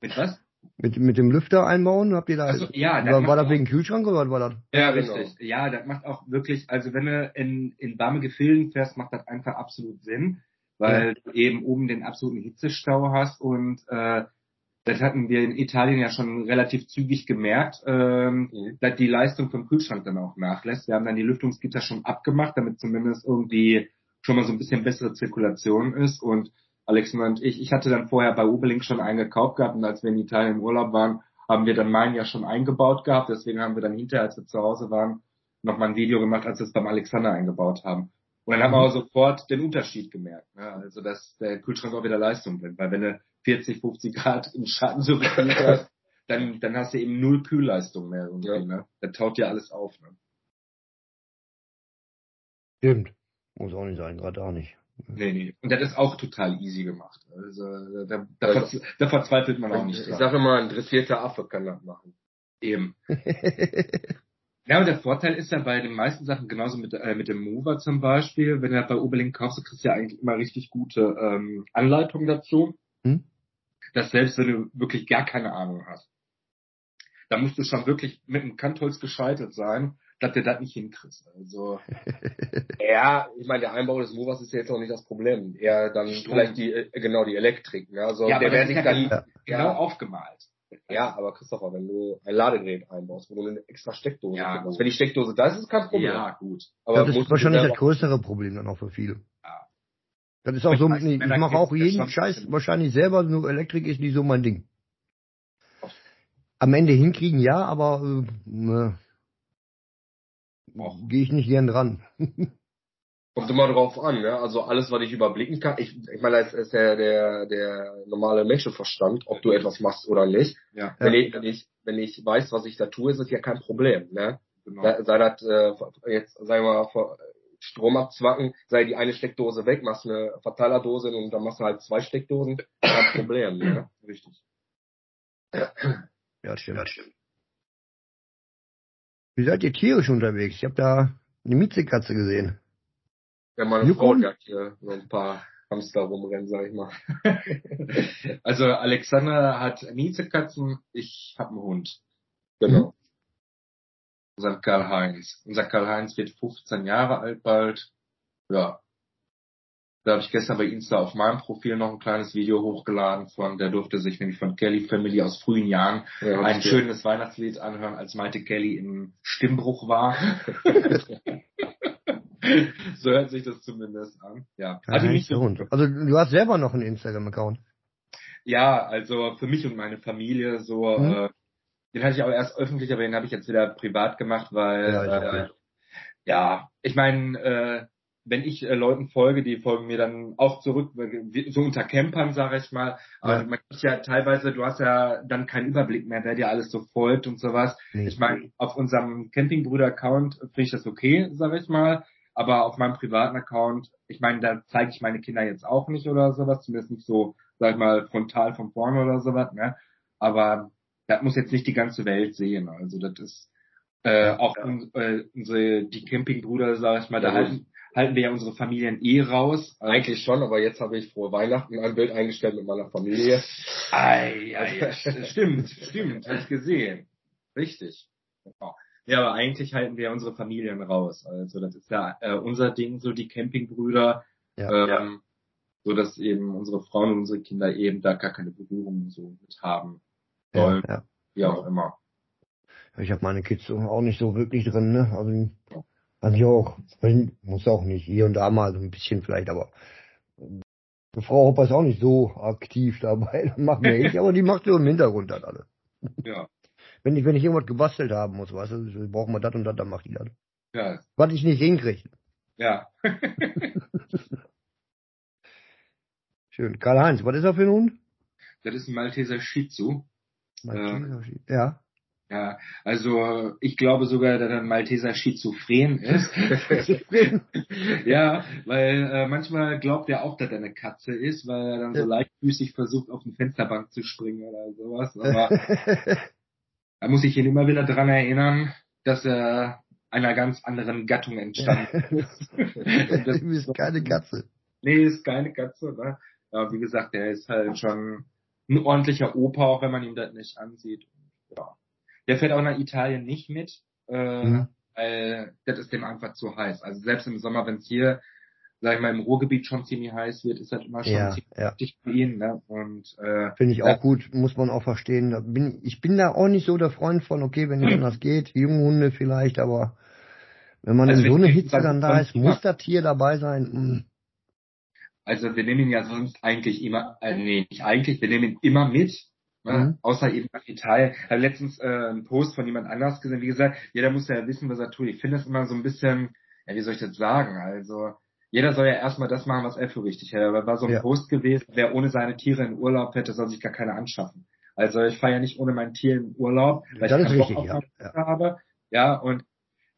Mit was? Mit, mit dem Lüfter einbauen, habt ihr da, also, ja, das war, war das wegen Kühlschrank oder was war das? Ja, genau. richtig. Genau. Ja, das macht auch wirklich, also wenn du in, in warme Gefilden fährst, macht das einfach absolut Sinn, weil du eben oben den absoluten Hitzestau hast und äh, das hatten wir in Italien ja schon relativ zügig gemerkt, ähm, mhm. dass die Leistung vom Kühlschrank dann auch nachlässt. Wir haben dann die Lüftungsgitter schon abgemacht, damit zumindest irgendwie schon mal so ein bisschen bessere Zirkulation ist und Alexander und ich. Ich hatte dann vorher bei Ubelink schon eingekauft gehabt und als wir in Italien im Urlaub waren, haben wir dann meinen ja schon eingebaut gehabt. Deswegen haben wir dann hinterher, als wir zu Hause waren, nochmal ein Video gemacht, als wir es beim Alexander eingebaut haben. Und dann haben wir auch sofort den Unterschied gemerkt. Ne? Also, dass der Kühlschrank auch wieder Leistung bringt. Weil wenn du 40, 50 Grad im Schatten so hast, dann, dann hast du eben null Kühlleistung mehr irgendwie. Ja. Ne? Dann taut dir alles auf. Ne? Stimmt. Muss auch nicht sein, gerade auch nicht. Nee, nee. Und das ist auch total easy gemacht. Also da, da, also, da verzweifelt man auch nicht. Ich sage immer, ein dressierter Affe kann das machen. Eben. ja, und der Vorteil ist ja bei den meisten Sachen, genauso mit, äh, mit dem Mover zum Beispiel, wenn du bei Oberlink kaufst, du kriegst ja eigentlich immer richtig gute ähm, Anleitungen dazu. Hm? Dass selbst wenn du wirklich gar keine Ahnung hast, da musst du schon wirklich mit einem Kantholz gescheitert sein, dass du das nicht hinkriegst. Also ja, ich meine, der Einbau des Movers ist ja jetzt auch nicht das Problem. Eher dann Strom. vielleicht die äh, genau die Elektrik. Ne? Also ja, der wäre sich dann ja. genau aufgemalt. Ja, aber Christopher, wenn du ein Ladegerät einbaust, wo du eine extra Steckdose ja, hast, wenn die Steckdose da ist, ist es kein Problem. Ja, gut. Aber das ist wahrscheinlich das größere Problem dann auch für viele. Ja. Das ist auch ich so, weiß, ich mache auch jeden Scheiß wahrscheinlich selber, nur Elektrik ist nicht so mein Ding. Am Ende hinkriegen ja, aber äh, ne gehe ich nicht gern dran. Kommt immer drauf an, ne? Also alles, was ich überblicken kann. Ich, ich meine, das ist der, der, der normale Menschenverstand, ob du etwas machst oder nicht. Ja. Wenn, Ich, wenn, ich, wenn ich weiß, was ich da tue, ist es ja kein Problem, ne? Genau. Sei das äh, jetzt, sagen wir mal, Strom abzwacken, sei die eine Steckdose weg, machst eine Verteilerdose und dann machst du halt zwei Steckdosen, kein Problem, ne? Richtig. Ja, stimmt. Ja, stimmt. Wie seid ihr tierisch unterwegs? Ich habe da eine Mietzekatze gesehen. Ja, meine Frau hat hier so ein paar Hamster rumrennen, sag ich mal. also Alexander hat Miezekatzen, ich habe einen Hund. Genau. Unser Karl-Heinz. Unser Karl-Heinz wird 15 Jahre alt bald. Ja, da habe ich gestern bei Insta auf meinem Profil noch ein kleines Video hochgeladen von, der durfte sich nämlich von Kelly Family aus frühen Jahren ja, ein schönes Weihnachtslied anhören, als Maite Kelly im Stimmbruch war. so hört sich das zumindest an. Ja. Also nicht so. Also du hast selber noch einen Instagram-Account. Ja, also für mich und meine Familie so, hm? äh, den hatte ich auch erst öffentlich, aber den habe ich jetzt wieder privat gemacht, weil ja, äh, ja ich meine, äh, wenn ich äh, Leuten folge, die folgen mir dann auch zurück, so unter Campern, sage ich mal. Aber ja. man kriegt ja teilweise, du hast ja dann keinen Überblick mehr, wer dir alles so folgt und sowas. Nee. Ich meine, auf unserem Campingbrüder-Account finde ich das okay, sage ich mal. Aber auf meinem privaten Account, ich meine, da zeige ich meine Kinder jetzt auch nicht oder sowas, zumindest nicht so, sag ich mal, frontal von vorne oder sowas, ne? Aber das muss jetzt nicht die ganze Welt sehen. Also das ist äh, auch ja. un, äh, unsere die Campingbrüder, sag ich mal, da halten halten wir ja unsere Familien eh raus. Eigentlich schon, aber jetzt habe ich frohe Weihnachten ein Bild eingestellt mit meiner Familie. Ei, ei, stimmt, stimmt, hast gesehen. Richtig. Genau. Ja, aber eigentlich halten wir unsere Familien raus. Also das ist ja äh, unser Ding, so die Campingbrüder. Ja, ähm, ja. So dass eben unsere Frauen und unsere Kinder eben da gar keine Berührung so mit haben sollen. Ja, ja. Wie auch immer. Ich habe meine Kids auch nicht so wirklich drin, ne? Also Fand ich auch. Muss auch nicht. Hier und da mal so ein bisschen vielleicht, aber die Frau Hopper ist auch nicht so aktiv dabei. Das macht mir ich, aber die macht so im Hintergrund dann alle. Ja. Wenn ich, wenn ich irgendwas gebastelt haben muss, weißt du, brauchen wir das und das, dann macht die das. Ja. Was ich nicht hinkriege. Ja. Schön. Karl-Heinz, was ist er für ein Hund? Das ist ein Malteser Shih Tzu. Malteser Shih äh, Ja. Ja, also ich glaube sogar, dass er ein Malteser Schizophren ist. ja, weil äh, manchmal glaubt er auch, dass er eine Katze ist, weil er dann so leichtfüßig versucht, auf eine Fensterbank zu springen oder sowas. Aber da muss ich ihn immer wieder dran erinnern, dass er einer ganz anderen Gattung entstanden ist. das ist keine Katze. Nee, ist keine Katze. Ne? Aber wie gesagt, der ist halt schon ein ordentlicher Opa, auch wenn man ihm das nicht ansieht. Ja. Der fährt auch nach Italien nicht mit, äh, mhm. weil das ist dem einfach zu heiß. Also selbst im Sommer, wenn es hier, sag ich mal, im Ruhrgebiet schon ziemlich heiß wird, ist das immer schon ja, ziemlich ja. ihn. Ne? Und äh, finde ich auch gut, muss man auch verstehen. Bin, ich bin da auch nicht so der Freund von, okay, wenn nicht anders geht, junge Hunde vielleicht, aber wenn man also in so eine Hitze dann da ist, muss das Tier dabei sein. Mh. Also wir nehmen ihn ja sonst eigentlich immer, äh, nee, nicht eigentlich, wir nehmen ihn immer mit, Ne? Mhm. Außer eben nach Italien. Ich habe letztens äh, einen Post von jemand anders gesehen. Wie gesagt, jeder muss ja wissen, was er tut. Ich finde es immer so ein bisschen, ja, wie soll ich das sagen? Also, jeder soll ja erstmal das machen, was er für richtig hält. Aber war so ein ja. Post gewesen, wer ohne seine Tiere in Urlaub hätte, soll sich gar keine anschaffen. Also ich fahre ja nicht ohne mein Tier in Urlaub, weil das ich keinen Bock auf ja. habe. Ja, und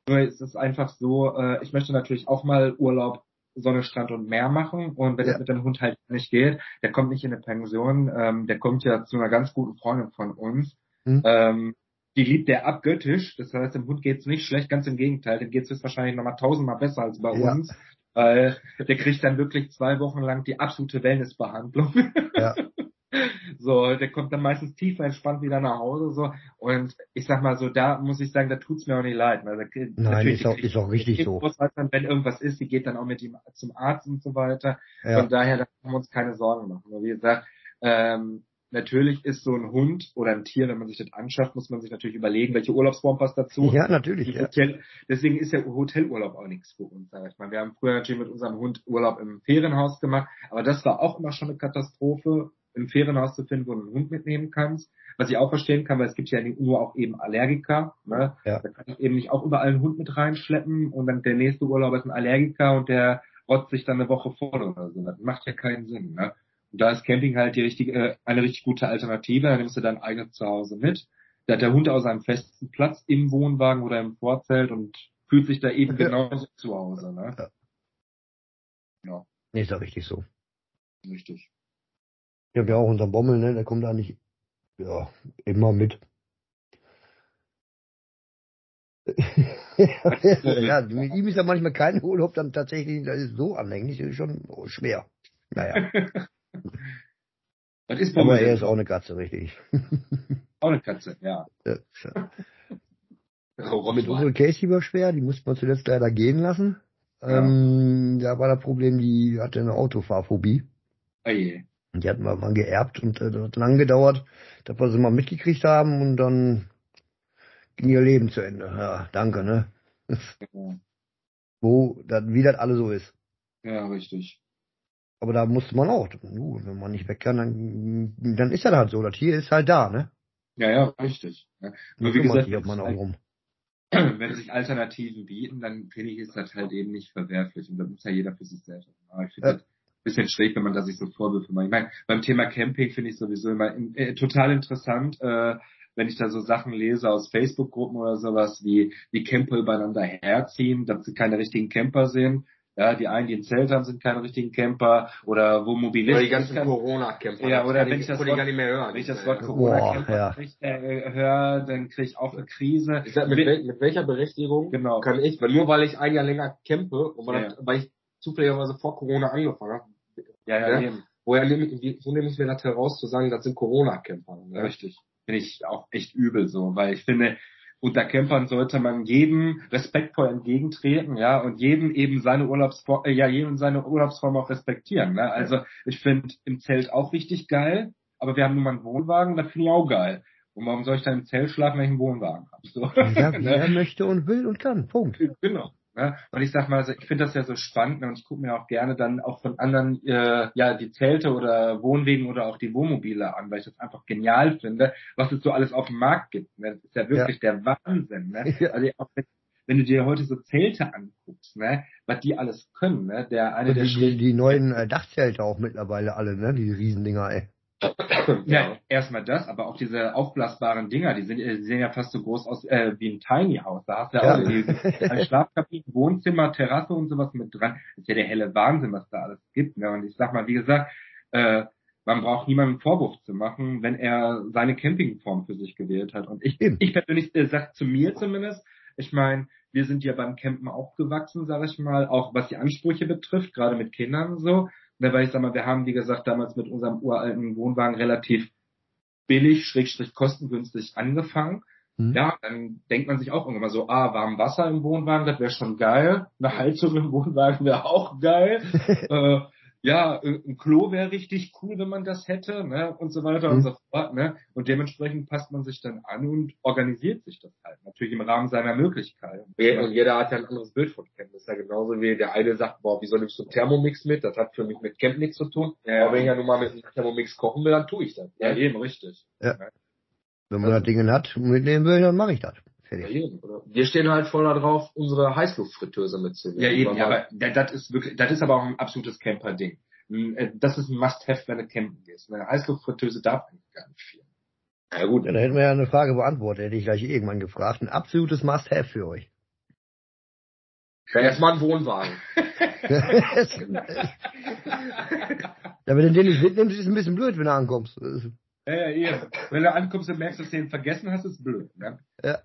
nur ist es einfach so, äh, ich möchte natürlich auch mal Urlaub Sonne, Strand und Meer machen. Und wenn ja. das mit dem Hund halt nicht geht, der kommt nicht in eine Pension, ähm, der kommt ja zu einer ganz guten Freundin von uns. Mhm. Ähm, die liebt der abgöttisch. Das heißt, dem Hund geht's nicht schlecht, ganz im Gegenteil. Dem geht's wahrscheinlich nochmal tausendmal besser als bei ja. uns. Weil der kriegt dann wirklich zwei Wochen lang die absolute Wellnessbehandlung. Ja. So, der kommt dann meistens tiefer entspannt wieder nach Hause so und ich sag mal so, da muss ich sagen, da tut's mir auch nicht leid. Weil da, Nein, ist auch, ist auch richtig so. Dann, wenn irgendwas ist, die geht dann auch mit ihm zum Arzt und so weiter. Ja. Von daher, da können wir uns keine Sorgen machen. wie gesagt, ähm, natürlich ist so ein Hund oder ein Tier, wenn man sich das anschafft, muss man sich natürlich überlegen, welche Urlaubsform passt dazu. Ja, natürlich. Ja. Hotel, deswegen ist der Hotelurlaub auch nichts für uns, sag ich mal. Wir haben früher natürlich mit unserem Hund Urlaub im Ferienhaus gemacht, aber das war auch immer schon eine Katastrophe, ein Ferienhaus zu finden, wo du einen Hund mitnehmen kannst. Was ich auch verstehen kann, weil es gibt ja nur auch eben Allergiker. Ne? Ja. Da kann ich eben nicht auch überall einen Hund mit reinschleppen und dann der nächste Urlaub ist ein Allergiker und der rotzt sich dann eine Woche voll oder so. Das macht ja keinen Sinn. Ne? Und da ist Camping halt die richtige, äh, eine richtig gute Alternative. Da nimmst du dein eigenes Zuhause mit. Da hat der Hund auch seinen festen Platz im Wohnwagen oder im Vorzelt und fühlt sich da eben genauso zu Hause. Ne? Ja. ja. Nee, ist doch richtig so. Richtig. Ich habe ja auch unseren Bommel, ne? Der kommt da nicht ja, immer mit. ja, mit ihm ist ja manchmal kein Urlaub dann tatsächlich, das ist so anhänglich, das ist schon schwer. Naja. Was ist Aber er ist auch eine Katze, richtig. auch eine Katze, ja. ja oh, mit unserer Casey war schwer, die musste man zuletzt leider gehen lassen. Ja. Ähm, da war das Problem, die hatte eine Autofahrphobie. Oh je. Und die hatten wir mal geerbt und äh, das hat lang gedauert, dass wir sie mal mitgekriegt haben und dann ging ihr Leben zu Ende. Ja, danke, ne? Ja. Wo, das, wie das alle so ist. Ja, richtig. Aber da musste man auch, uh, wenn man nicht weg kann, dann, dann ist das halt so. Das hier ist halt da, ne? Ja, ja, richtig. Ja. Nur wie gesagt, sich, man auch rum. wenn sich Alternativen bieten, dann finde ich, ist das halt eben nicht verwerflich. Und da muss ja jeder für sich selbst. Aber ich finde ja. das bisschen schräg, wenn man da sich so Vorwürfe macht. Ich meine, beim Thema Camping finde ich sowieso immer äh, total interessant, äh, wenn ich da so Sachen lese aus Facebook-Gruppen oder sowas, wie, wie Camper übereinander herziehen, dass sie keine richtigen Camper sind. Ja, die einen, die ein Zelt haben, sind keine richtigen Camper oder wo Mobilisten. Oder die ganzen Corona-Camper. Ja, oder wenn ich, das Wort, gar nicht mehr hören. Wenn ich das Wort Corona-Camper ja. äh, höre, dann kriege ich auch eine Krise. Ich sag, mit, wel mit welcher Berechtigung genau. kann ich, weil nur weil ich ein Jahr länger campe und weil, ja. weil ich zufälligerweise vor Corona angefangen habe, ja, ja, ja. Woher nehme ich, wo nehme ich mir das heraus zu sagen, das sind Corona-Camper? Ne? Richtig. Finde ich auch echt übel so, weil ich finde, unter Campern sollte man jedem respektvoll entgegentreten, ja, und jedem eben seine Urlaubsform, äh, ja, jedem seine Urlaubsform auch respektieren, ne? Also, ich finde im Zelt auch richtig geil, aber wir haben nun mal einen Wohnwagen, das finde ich auch geil. Und warum soll ich dann im Zelt schlafen, wenn ich einen Wohnwagen habe? So. Ja, wie er möchte und will und kann. Punkt. Genau. Ne? Und ich sag mal, also ich finde das ja so spannend ne? und ich gucke mir auch gerne dann auch von anderen äh, ja die Zelte oder Wohnwegen oder auch die Wohnmobile an, weil ich das einfach genial finde, was es so alles auf dem Markt gibt. Ne? Das ist ja wirklich ja. der Wahnsinn. Ne? Ja. Also auch mit, wenn du dir heute so Zelte anguckst, ne, was die alles können, ne? Der eine der die, die neuen äh, Dachzelte auch mittlerweile alle, ne? Die Riesendinger, ey. Ja, erstmal das, aber auch diese aufblasbaren Dinger, die, sind, die sehen ja fast so groß aus äh, wie ein Tiny House. Da hast du ja, ja. auch die, Schlafkabine, Wohnzimmer, Terrasse und sowas mit dran. Das ist ja der helle Wahnsinn, was da alles gibt. Ne? Und ich sag mal, wie gesagt, äh, man braucht niemandem Vorwurf zu machen, wenn er seine Campingform für sich gewählt hat. Und ich, ich persönlich äh, sag zu mir zumindest, ich meine, wir sind ja beim Campen aufgewachsen, sage ich mal, auch was die Ansprüche betrifft, gerade mit Kindern und so. Ne, weil ich sag mal, wir haben, wie gesagt, damals mit unserem uralten Wohnwagen relativ billig, schrägstrich kostengünstig angefangen. Mhm. Ja, dann denkt man sich auch irgendwann mal so, ah, warm Wasser im Wohnwagen, das wäre schon geil. Eine Heizung im Wohnwagen wäre auch geil. äh, ja, äh, ein Klo wäre richtig cool, wenn man das hätte, ne, und so weiter mhm. und so fort, ne. Und dementsprechend passt man sich dann an und organisiert sich das halt. Natürlich im Rahmen seiner Möglichkeiten. Und jeder hat ja ein anderes Bild von Camp. Das ist ja genauso wie der eine sagt, boah, wieso nimmst du Thermomix mit? Das hat für mich mit Camp nichts zu tun. Ja, Aber wenn ich ja nun mal mit einem Thermomix kochen will, dann tue ich das. Ja, eben, richtig. Ja. Wenn man also, das Ding hat und mitnehmen will, dann mache ich das. Fertig. Wir stehen halt voll darauf, unsere Heißluftfritteuse mitzunehmen. Ja, eben, ja, aber das ist wirklich, das ist aber auch ein absolutes Camper-Ding. Äh, das ist ein Must-Have, wenn du campen gehst. Eine Heißluftfritteuse darf eigentlich gar nicht viel. Ja gut. Ja, da hätten wir ja eine Frage beantwortet, hätte ich gleich irgendwann gefragt. Ein absolutes Must-Have für euch. Ja, erstmal ein Wohnwagen. ja, wenn du den nicht mitnimmst, ist es ein bisschen blöd, wenn du ankommst. Ja, ja, eben. Wenn du ankommst und merkst, dass du den vergessen hast, ist blöd. Ne? Ja.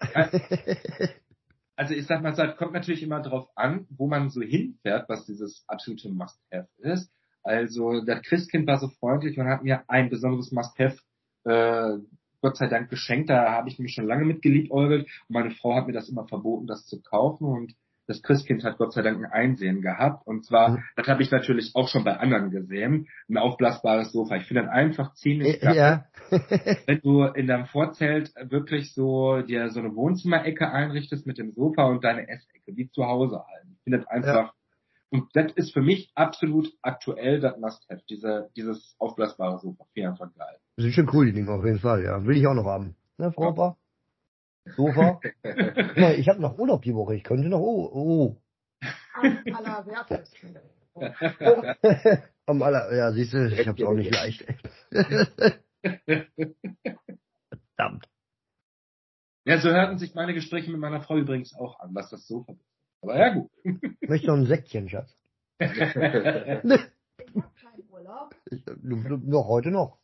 Also ich sag mal, es kommt natürlich immer drauf an, wo man so hinfährt, was dieses absolute Must-Have ist. Also das Christkind war so freundlich und hat mir ein besonderes Must-Have äh, Gott sei Dank geschenkt. Da habe ich nämlich schon lange mit geliebäugelt. Und meine Frau hat mir das immer verboten, das zu kaufen. Und das Christkind hat Gott sei Dank ein Einsehen gehabt. Und zwar, mhm. das habe ich natürlich auch schon bei anderen gesehen, ein aufblasbares Sofa. Ich finde das einfach ziemlich geil. Ja. wenn du in deinem Vorzelt wirklich so dir so eine Wohnzimmerecke einrichtest mit dem Sofa und deine Essecke, wie zu Hause halt. Ich finde das einfach ja. Und das ist für mich absolut aktuell das Must-Have, diese, dieses aufblasbare Sofa. Finde einfach geil. Das ist schon cool, die Dinge auf jeden Fall, ja. Will ich auch noch haben. Ne, Frau Opa? Sofa? ja, ich habe noch Urlaub die Woche, ich könnte noch, oh, oh. Am aller wertesten. Am aller, ja, siehst du, ich hab's auch nicht leicht. Verdammt. Ja, so hörten sich meine Gespräche mit meiner Frau übrigens auch an, was das Sofa betrifft. Aber ja, gut. Ich möchte noch ein Säckchen, Schatz. Kein Urlaub? Ich, noch heute noch.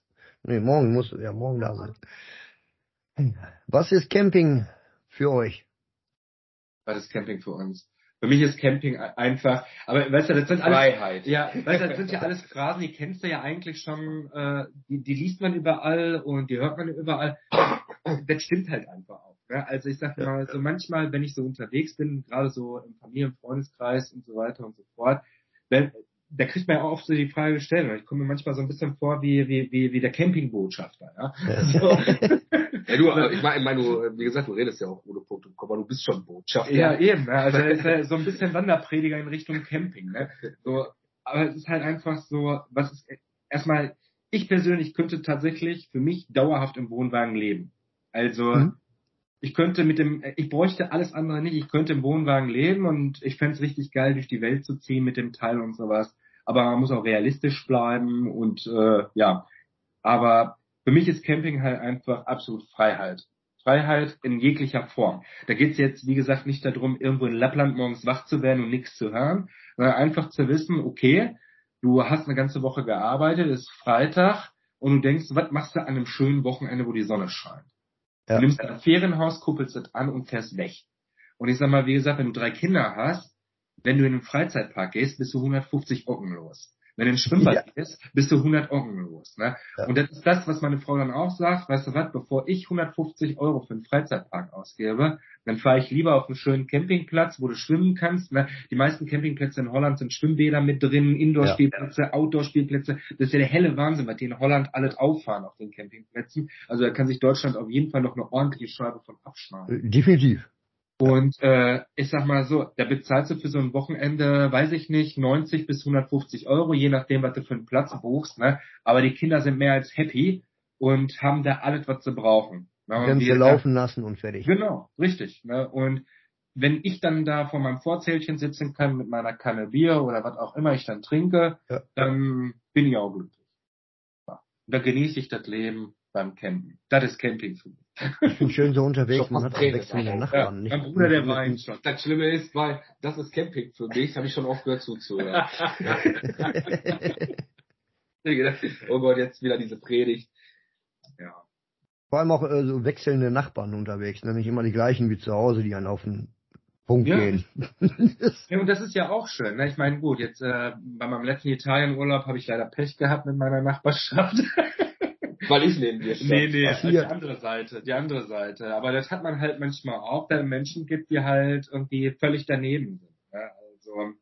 Nee, morgen muss, ja, morgen da sein. Was ist Camping für euch? Was ist Camping für uns? Für mich ist Camping einfach, aber weißt du, das sind alles, Freiheit. Ja, weißt du, das sind ja alles Phrasen, die kennst du ja eigentlich schon, äh, die, die liest man überall und die hört man überall. Das stimmt halt einfach auch. Ja, also ich sag mal, so manchmal, wenn ich so unterwegs bin, gerade so im Familien-, Freundeskreis und so weiter und so fort, wenn, da kriegt man ja auch oft so die Frage gestellt, ich komme mir manchmal so ein bisschen vor wie, wie, wie, wie der Campingbotschafter, ja. So. Ja du, ich meine, ich mein, du, wie gesagt, du redest ja auch ohne Punkt und Komma, du bist schon Botschafter. Ja, eben, ne? also ist ja so ein bisschen Wanderprediger in Richtung Camping, ne. So, aber es ist halt einfach so, was ist, erstmal, ich persönlich könnte tatsächlich für mich dauerhaft im Wohnwagen leben. Also, mhm ich könnte mit dem, ich bräuchte alles andere nicht. Ich könnte im Wohnwagen leben und ich fände es richtig geil, durch die Welt zu ziehen mit dem Teil und sowas. Aber man muss auch realistisch bleiben und äh, ja. Aber für mich ist Camping halt einfach absolut Freiheit. Freiheit in jeglicher Form. Da geht's jetzt, wie gesagt, nicht darum, irgendwo in Lappland morgens wach zu werden und nichts zu hören, sondern einfach zu wissen, okay, du hast eine ganze Woche gearbeitet, ist Freitag und du denkst, was machst du an einem schönen Wochenende, wo die Sonne scheint? Ja. Du nimmst ein Ferienhaus, kuppelst es an und fährst weg. Und ich sag mal, wie gesagt, wenn du drei Kinder hast, wenn du in den Freizeitpark gehst, bist du 150 Ocken los. Wenn du ins Schwimmbad ja. gehst, bist du 100 Ocken los. Ne? Ja. Und das ist das, was meine Frau dann auch sagt. Weißt du was, bevor ich 150 Euro für einen Freizeitpark ausgebe, dann fahre ich lieber auf einen schönen Campingplatz, wo du schwimmen kannst. Ne? Die meisten Campingplätze in Holland sind Schwimmbäder mit drin, Indoor-Spielplätze, ja. Outdoor-Spielplätze. Das ist ja der helle Wahnsinn, was die in Holland alles auffahren auf den Campingplätzen. Also da kann sich Deutschland auf jeden Fall noch eine ordentliche Scheibe von abschneiden. Definitiv. Und äh, ich sag mal so, da bezahlst du für so ein Wochenende, weiß ich nicht, 90 bis 150 Euro, je nachdem, was du für einen Platz buchst. Ne? Aber die Kinder sind mehr als happy und haben da alles, was sie brauchen. Ne? Können sie laufen lassen und fertig. Genau, richtig. Ne? Und wenn ich dann da vor meinem Vorzählchen sitzen kann mit meiner Kanne Bier oder was auch immer ich dann trinke, ja. dann bin ich auch glücklich. Da genieße ich das Leben beim Campen. Das ist Camping für mich. Ich bin schön so unterwegs, man hat auch wechselnde Nachbarn. Ja, mein Bruder, der weint schon. Das Schlimme ist, weil das ist Camping für mich, habe ich schon aufgehört zuzuhören. oh Gott, jetzt wieder diese Predigt. Ja. Vor allem auch äh, so wechselnde Nachbarn unterwegs, nämlich ne? immer die gleichen wie zu Hause, die einen auf den Punkt ja. gehen. ja, und das ist ja auch schön. Ne? Ich meine, gut, jetzt äh, bei meinem letzten Italienurlaub habe ich leider Pech gehabt mit meiner Nachbarschaft. Weil ich neben dir stand. Nee, nee, also die andere Seite, die andere Seite. Aber das hat man halt manchmal auch, da Menschen gibt, die halt irgendwie völlig daneben sind. Ja, also,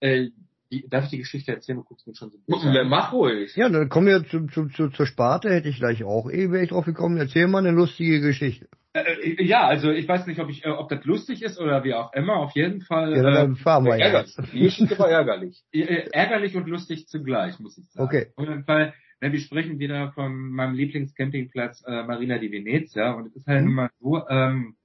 äh, die, darf ich die Geschichte erzählen? Du guckst mir schon so ein Mach ruhig. Ja, dann kommen wir zu, zu, zu, zur Sparte, hätte ich gleich auch eh, wäre ich drauf gekommen. Erzähl mal eine lustige Geschichte. Äh, äh, ja, also ich weiß nicht, ob ich, äh, ob das lustig ist oder wie auch immer. Auf jeden Fall. Ja, dann fahren wir ärgerlich. Die Geschichte war ärgerlich. ärgerlich und lustig zugleich, muss ich sagen. Okay. Auf jeden Fall Ne, wir sprechen wieder von meinem Lieblingscampingplatz äh, Marina di Venezia und es ist halt mhm. mal so, ähm,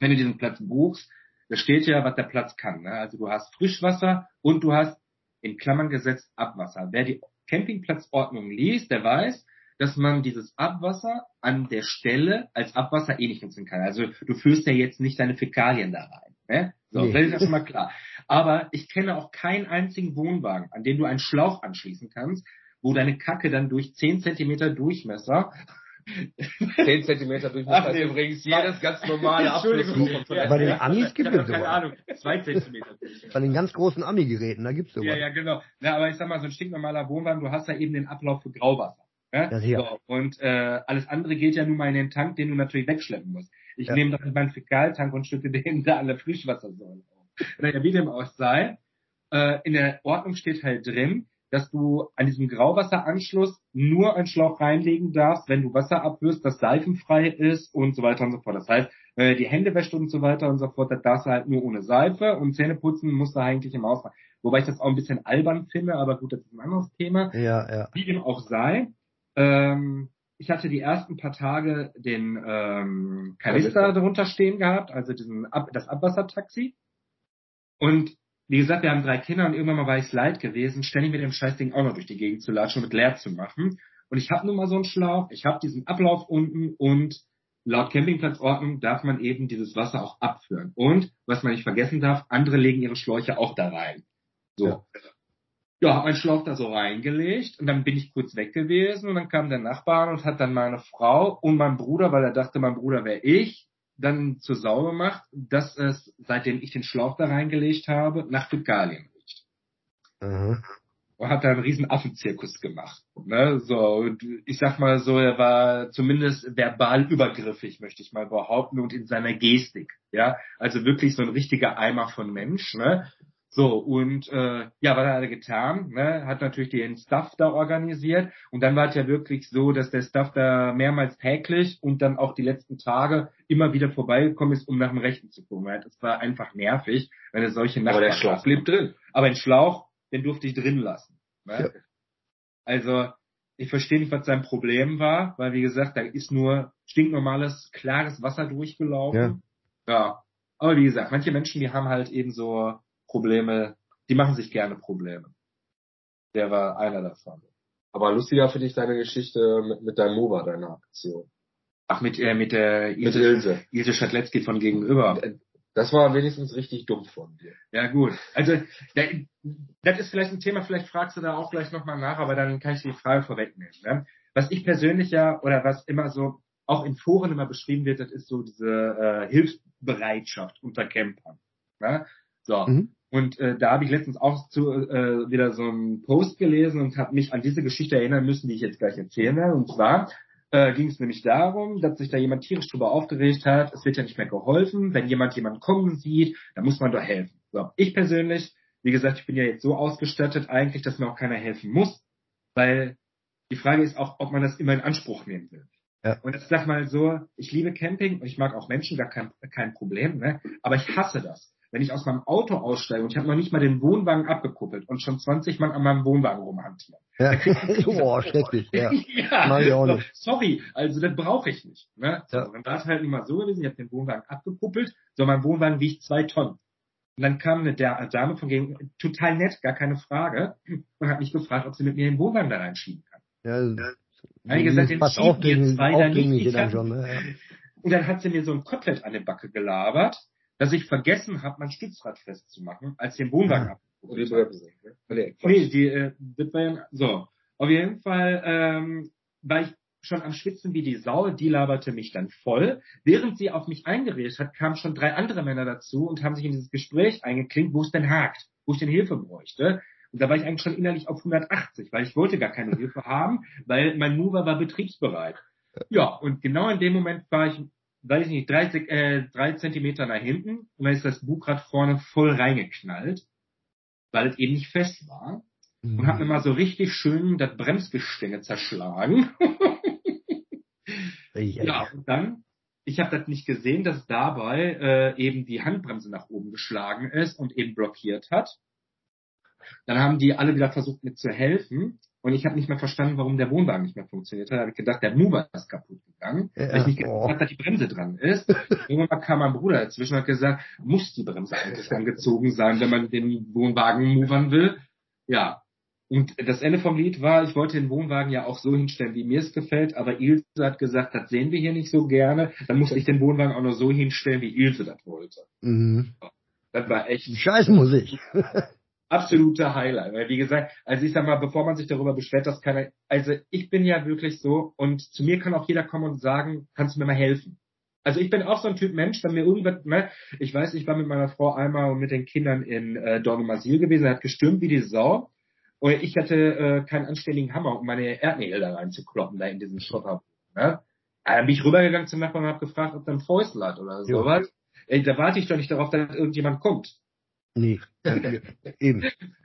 wenn du diesen Platz buchst, da steht ja, was der Platz kann. Ne? Also du hast Frischwasser und du hast in Klammern gesetzt Abwasser. Wer die Campingplatzordnung liest, der weiß, dass man dieses Abwasser an der Stelle als Abwasser eh nicht nutzen kann. Also du führst ja jetzt nicht deine Fäkalien da rein. Ne? So, nee. das ist ja schon mal klar. Aber ich kenne auch keinen einzigen Wohnwagen, an dem du einen Schlauch anschließen kannst, wo deine Kacke dann durch 10 Zentimeter Durchmesser 10 Zentimeter Durchmesser ist übrigens jedes ganz normale. Ja, bei den Amis gibt es Keine Ahnung, 2 Zentimeter Bei den ganz großen Ami-Geräten, da gibt's sowas. Ja, ja, genau. Ja, aber ich sag mal, so ein stinknormaler Wohnwagen, du hast da eben den Ablauf für Grauwasser. Ja? Das hier. So, und äh, alles andere geht ja nun mal in den Tank, den du natürlich wegschleppen musst. Ich ja. nehme doch meinen Fäkaltank und stücke den da alle Frischwassersäulen auf. Naja, wie dem auch sei, äh, in der Ordnung steht halt drin, dass du an diesem Grauwasseranschluss nur einen Schlauch reinlegen darfst, wenn du Wasser abwirfst, das seifenfrei ist und so weiter und so fort. Das heißt, äh, die Hände wäscht und so weiter und so fort, das darfst du halt nur ohne Seife und Zähne putzen musst du eigentlich im Ausfall. Wobei ich das auch ein bisschen albern finde, aber gut, das ist ein anderes Thema. Ja, ja. Wie dem auch sei. Ähm, ich hatte die ersten paar Tage den ähm, Kalister drunter stehen gehabt, also diesen Ab das Abwassertaxi. Und wie gesagt, wir haben drei Kinder und irgendwann mal war ich leid gewesen, ständig mit dem Scheißding auch noch durch die Gegend zu latschen und mit leer zu machen. Und ich habe nun mal so einen Schlauch, ich habe diesen Ablauf unten und laut Campingplatzordnung darf man eben dieses Wasser auch abführen. Und, was man nicht vergessen darf, andere legen ihre Schläuche auch da rein. So. Ja. Ja, hab meinen Schlauch da so reingelegt und dann bin ich kurz weg gewesen und dann kam der Nachbar und hat dann meine Frau und mein Bruder, weil er dachte, mein Bruder wäre ich, dann zur Sau gemacht, dass es, seitdem ich den Schlauch da reingelegt habe, nach Fäkalien riecht. Mhm. Und hat da einen riesen Affenzirkus gemacht. Ne? So, ich sag mal so, er war zumindest verbal übergriffig, möchte ich mal behaupten, und in seiner Gestik. Ja, also wirklich so ein richtiger Eimer von Mensch. Ne? So, und äh, ja, was hat er getan? Ne? Hat natürlich den Stuff da organisiert. Und dann war es ja wirklich so, dass der Stuff da mehrmals täglich und dann auch die letzten Tage immer wieder vorbeigekommen ist, um nach dem Rechten zu gucken. Das war einfach nervig, wenn es solche Nachbarn Aber der Schlauch blieb drin. Aber ein Schlauch, den durfte ich drin lassen. Ne? Ja. Also, ich verstehe nicht, was sein Problem war, weil wie gesagt, da ist nur stinknormales, klares Wasser durchgelaufen. Ja. ja. Aber wie gesagt, manche Menschen, die haben halt eben so Probleme, die machen sich gerne Probleme. Der war einer davon. Aber lustiger finde ich deine Geschichte mit, mit deinem Mova, deiner Aktion. Ach, mit, äh, mit der Ilse, mit Ilse. Ilse Schatletzky von gegenüber. Das war wenigstens richtig dumm von dir. Ja, gut. Also, das ist vielleicht ein Thema, vielleicht fragst du da auch gleich nochmal nach, aber dann kann ich die Frage vorwegnehmen. Ne? Was ich persönlich ja, oder was immer so auch in Foren immer beschrieben wird, das ist so diese äh, Hilfsbereitschaft unter Campern. Ne? So. Mhm. Und äh, da habe ich letztens auch zu, äh, wieder so einen Post gelesen und habe mich an diese Geschichte erinnern müssen, die ich jetzt gleich erzählen werde. Und zwar äh, ging es nämlich darum, dass sich da jemand tierisch drüber aufgeregt hat, es wird ja nicht mehr geholfen, wenn jemand jemanden kommen sieht, dann muss man doch helfen. So, ich persönlich, wie gesagt, ich bin ja jetzt so ausgestattet eigentlich, dass mir auch keiner helfen muss, weil die Frage ist auch, ob man das immer in Anspruch nehmen will. Ja. Und ich sag mal so, ich liebe Camping und ich mag auch Menschen, gar kein, kein Problem, ne? aber ich hasse das. Wenn ich aus meinem Auto aussteige und ich habe noch nicht mal den Wohnwagen abgekuppelt und schon 20 Mann an meinem Wohnwagen rumhantieren. Ja. Boah, schrecklich. Ja. ja. Ich nicht. Sorry, also das brauche ich nicht. Ne? So, ja. Und da ist halt immer so gewesen, ich habe den Wohnwagen abgekuppelt, so mein Wohnwagen wiegt zwei Tonnen. Und dann kam eine Dame von gegen, total nett, gar keine Frage, und hat mich gefragt, ob sie mit mir den Wohnwagen da reinschieben kann. Ja, Einige gesagt, den schieben jetzt weiter nicht. Dann schon, ne? ja. Und dann hat sie mir so ein Kotelett an der Backe gelabert, dass ich vergessen habe, mein Stützrad festzumachen, als den Wohnwagen abgeholt Nee, die, äh, das war ja, so. Auf jeden Fall ähm, war ich schon am Schwitzen wie die Sau, die laberte mich dann voll. Während sie auf mich eingeredet hat, kamen schon drei andere Männer dazu und haben sich in dieses Gespräch eingeklinkt, wo es denn hakt, wo ich denn Hilfe bräuchte. Und da war ich eigentlich schon innerlich auf 180, weil ich wollte gar keine Hilfe haben, weil mein Mover war betriebsbereit. Ja, und genau in dem Moment war ich, weiß ich nicht, drei, äh, drei Zentimeter nach hinten und dann ist das Bugrad vorne voll reingeknallt, weil es eben nicht fest war. Mhm. Und hat mir mal so richtig schön das Bremsgestänge zerschlagen. ja, und dann, ich habe das nicht gesehen, dass dabei äh, eben die Handbremse nach oben geschlagen ist und eben blockiert hat. Dann haben die alle wieder versucht, mir zu helfen. Und ich habe nicht mehr verstanden, warum der Wohnwagen nicht mehr funktioniert hat. Da habe ich gedacht, der Mover ist kaputt gegangen, ja, weil ich nicht gedacht habe, dass die Bremse dran ist. Irgendwann kam mein Bruder dazwischen und hat gesagt, muss die Bremse eigentlich angezogen sein, wenn man den Wohnwagen movern will. Ja. Und das Ende vom Lied war, ich wollte den Wohnwagen ja auch so hinstellen, wie mir es gefällt, aber Ilse hat gesagt, das sehen wir hier nicht so gerne. Dann musste ich den Wohnwagen auch nur so hinstellen, wie Ilse das wollte. Mhm. Das war echt. Scheiß Musik. absolute Highlight. Weil wie gesagt, also ich sag mal, bevor man sich darüber beschwert, dass keiner, also ich bin ja wirklich so und zu mir kann auch jeder kommen und sagen, kannst du mir mal helfen? Also ich bin auch so ein Typ Mensch, wenn mir irgendwas, ne, ich weiß, ich war mit meiner Frau einmal und mit den Kindern in äh, Dornumasil gewesen, er hat gestürmt wie die Sau und ich hatte äh, keinen anständigen Hammer, um meine Erdnägel da reinzukloppen, da in diesen Schotter. Ne? Dann bin ich rübergegangen zum Nachbarn und habe gefragt, ob er ein Fäustel hat oder sowas. Ey, da warte ich doch nicht darauf, dass irgendjemand kommt. Nee, eben.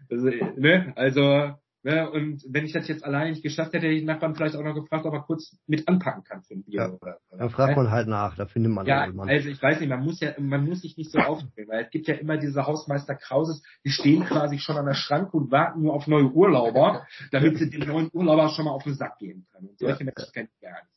Also, ne? also ne? und wenn ich das jetzt alleine nicht geschafft hätte, hätte ich den Nachbarn vielleicht auch noch gefragt, ob er kurz mit anpacken kann für ein Bier. Ja, oder, oder, da fragt man halt nach, da findet man Ja, also ich weiß nicht, man muss ja, man muss sich nicht so aufdrehen, weil es gibt ja immer diese Hausmeister Krauses, die stehen quasi schon an der Schranke und warten nur auf neue Urlauber, damit sie den neuen Urlauber schon mal auf den Sack gehen können. Und solche ja. Menschen kennt ich gar nicht.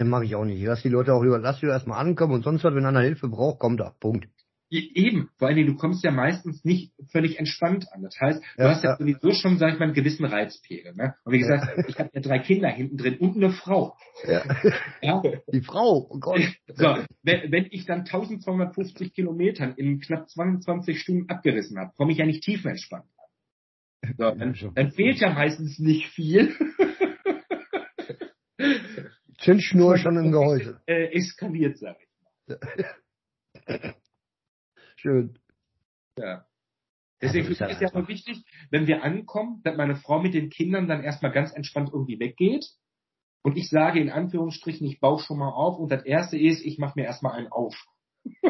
Den mache ich auch nicht. Ich lass die Leute auch über, lass die erstmal ankommen und sonst was, wenn einer Hilfe braucht, kommt er. Punkt. Eben, vor allen Dingen, du kommst ja meistens nicht völlig entspannt an. Das heißt, du ja, hast ja, ja, sowieso schon, sag ich mal, einen gewissen Reizpegel. Ne? Und wie gesagt, ja. ich habe ja drei Kinder hinten drin und eine Frau. Ja. ja? Die Frau, oh Gott. So, wenn, wenn ich dann 1250 Kilometern in knapp 22 Stunden abgerissen habe, komme ich ja nicht tiefenentspannt an. So, dann, dann fehlt ja meistens nicht viel. Zündschnur schon im Gehäuse. Äh, eskaliert, sag ich mal. Schön. Ja. Deswegen ist es ja auch wichtig, wenn wir ankommen, dass meine Frau mit den Kindern dann erstmal ganz entspannt irgendwie weggeht. Und ich sage in Anführungsstrichen, ich baue schon mal auf. Und das erste ist, ich mache mir erstmal einen auf.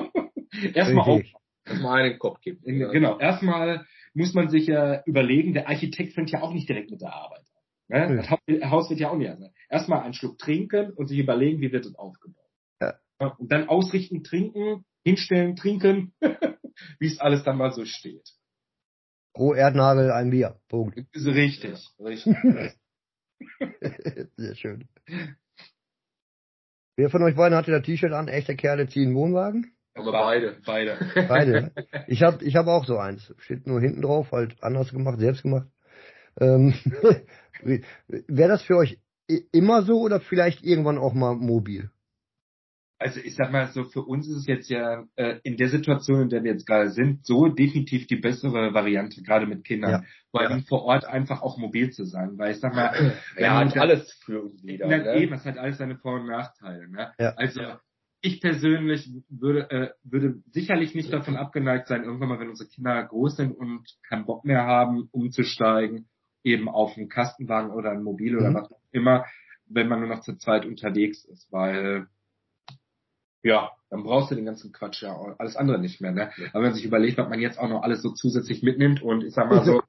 erstmal auf. Erstmal einen Kopf geben. Genau. Erstmal muss man sich ja überlegen, der Architekt fängt ja auch nicht direkt mit der Arbeit an. Ne? Das Haus wird ja auch nicht sein. Erstmal einen Schluck trinken und sich überlegen, wie wird es aufgebaut. Ja. Und dann ausrichten, trinken, hinstellen, trinken, wie es alles dann mal so steht. Pro Erdnagel ein Bier. Punkt. Richtig, richtig. Sehr schön. Wer von euch beiden hatte das T-Shirt an? Echte Kerle ziehen Wohnwagen? Aber beide, beide. Beide. Ich habe ich hab auch so eins. Steht nur hinten drauf, halt anders gemacht, selbst gemacht. Ähm, Wäre das für euch immer so oder vielleicht irgendwann auch mal mobil? Also ich sag mal so, für uns ist es jetzt ja äh, in der Situation, in der wir jetzt gerade sind, so definitiv die bessere Variante, gerade mit Kindern, ja. weil ja. vor Ort einfach auch mobil zu sein, weil ich sag mal, ja, hat alles für uns wieder. Ne? Eben, es hat alles seine Vor- und Nachteile. Ne? Ja. Also ich persönlich würde, äh, würde sicherlich nicht davon abgeneigt sein, irgendwann mal, wenn unsere Kinder groß sind und keinen Bock mehr haben, umzusteigen, eben auf einen Kastenwagen oder ein Mobil mhm. oder was auch immer, wenn man nur noch zu zweit unterwegs ist, weil ja, dann brauchst du den ganzen Quatsch ja alles andere nicht mehr. Ne? Aber wenn man sich überlegt, was man jetzt auch noch alles so zusätzlich mitnimmt und ich sag mal so,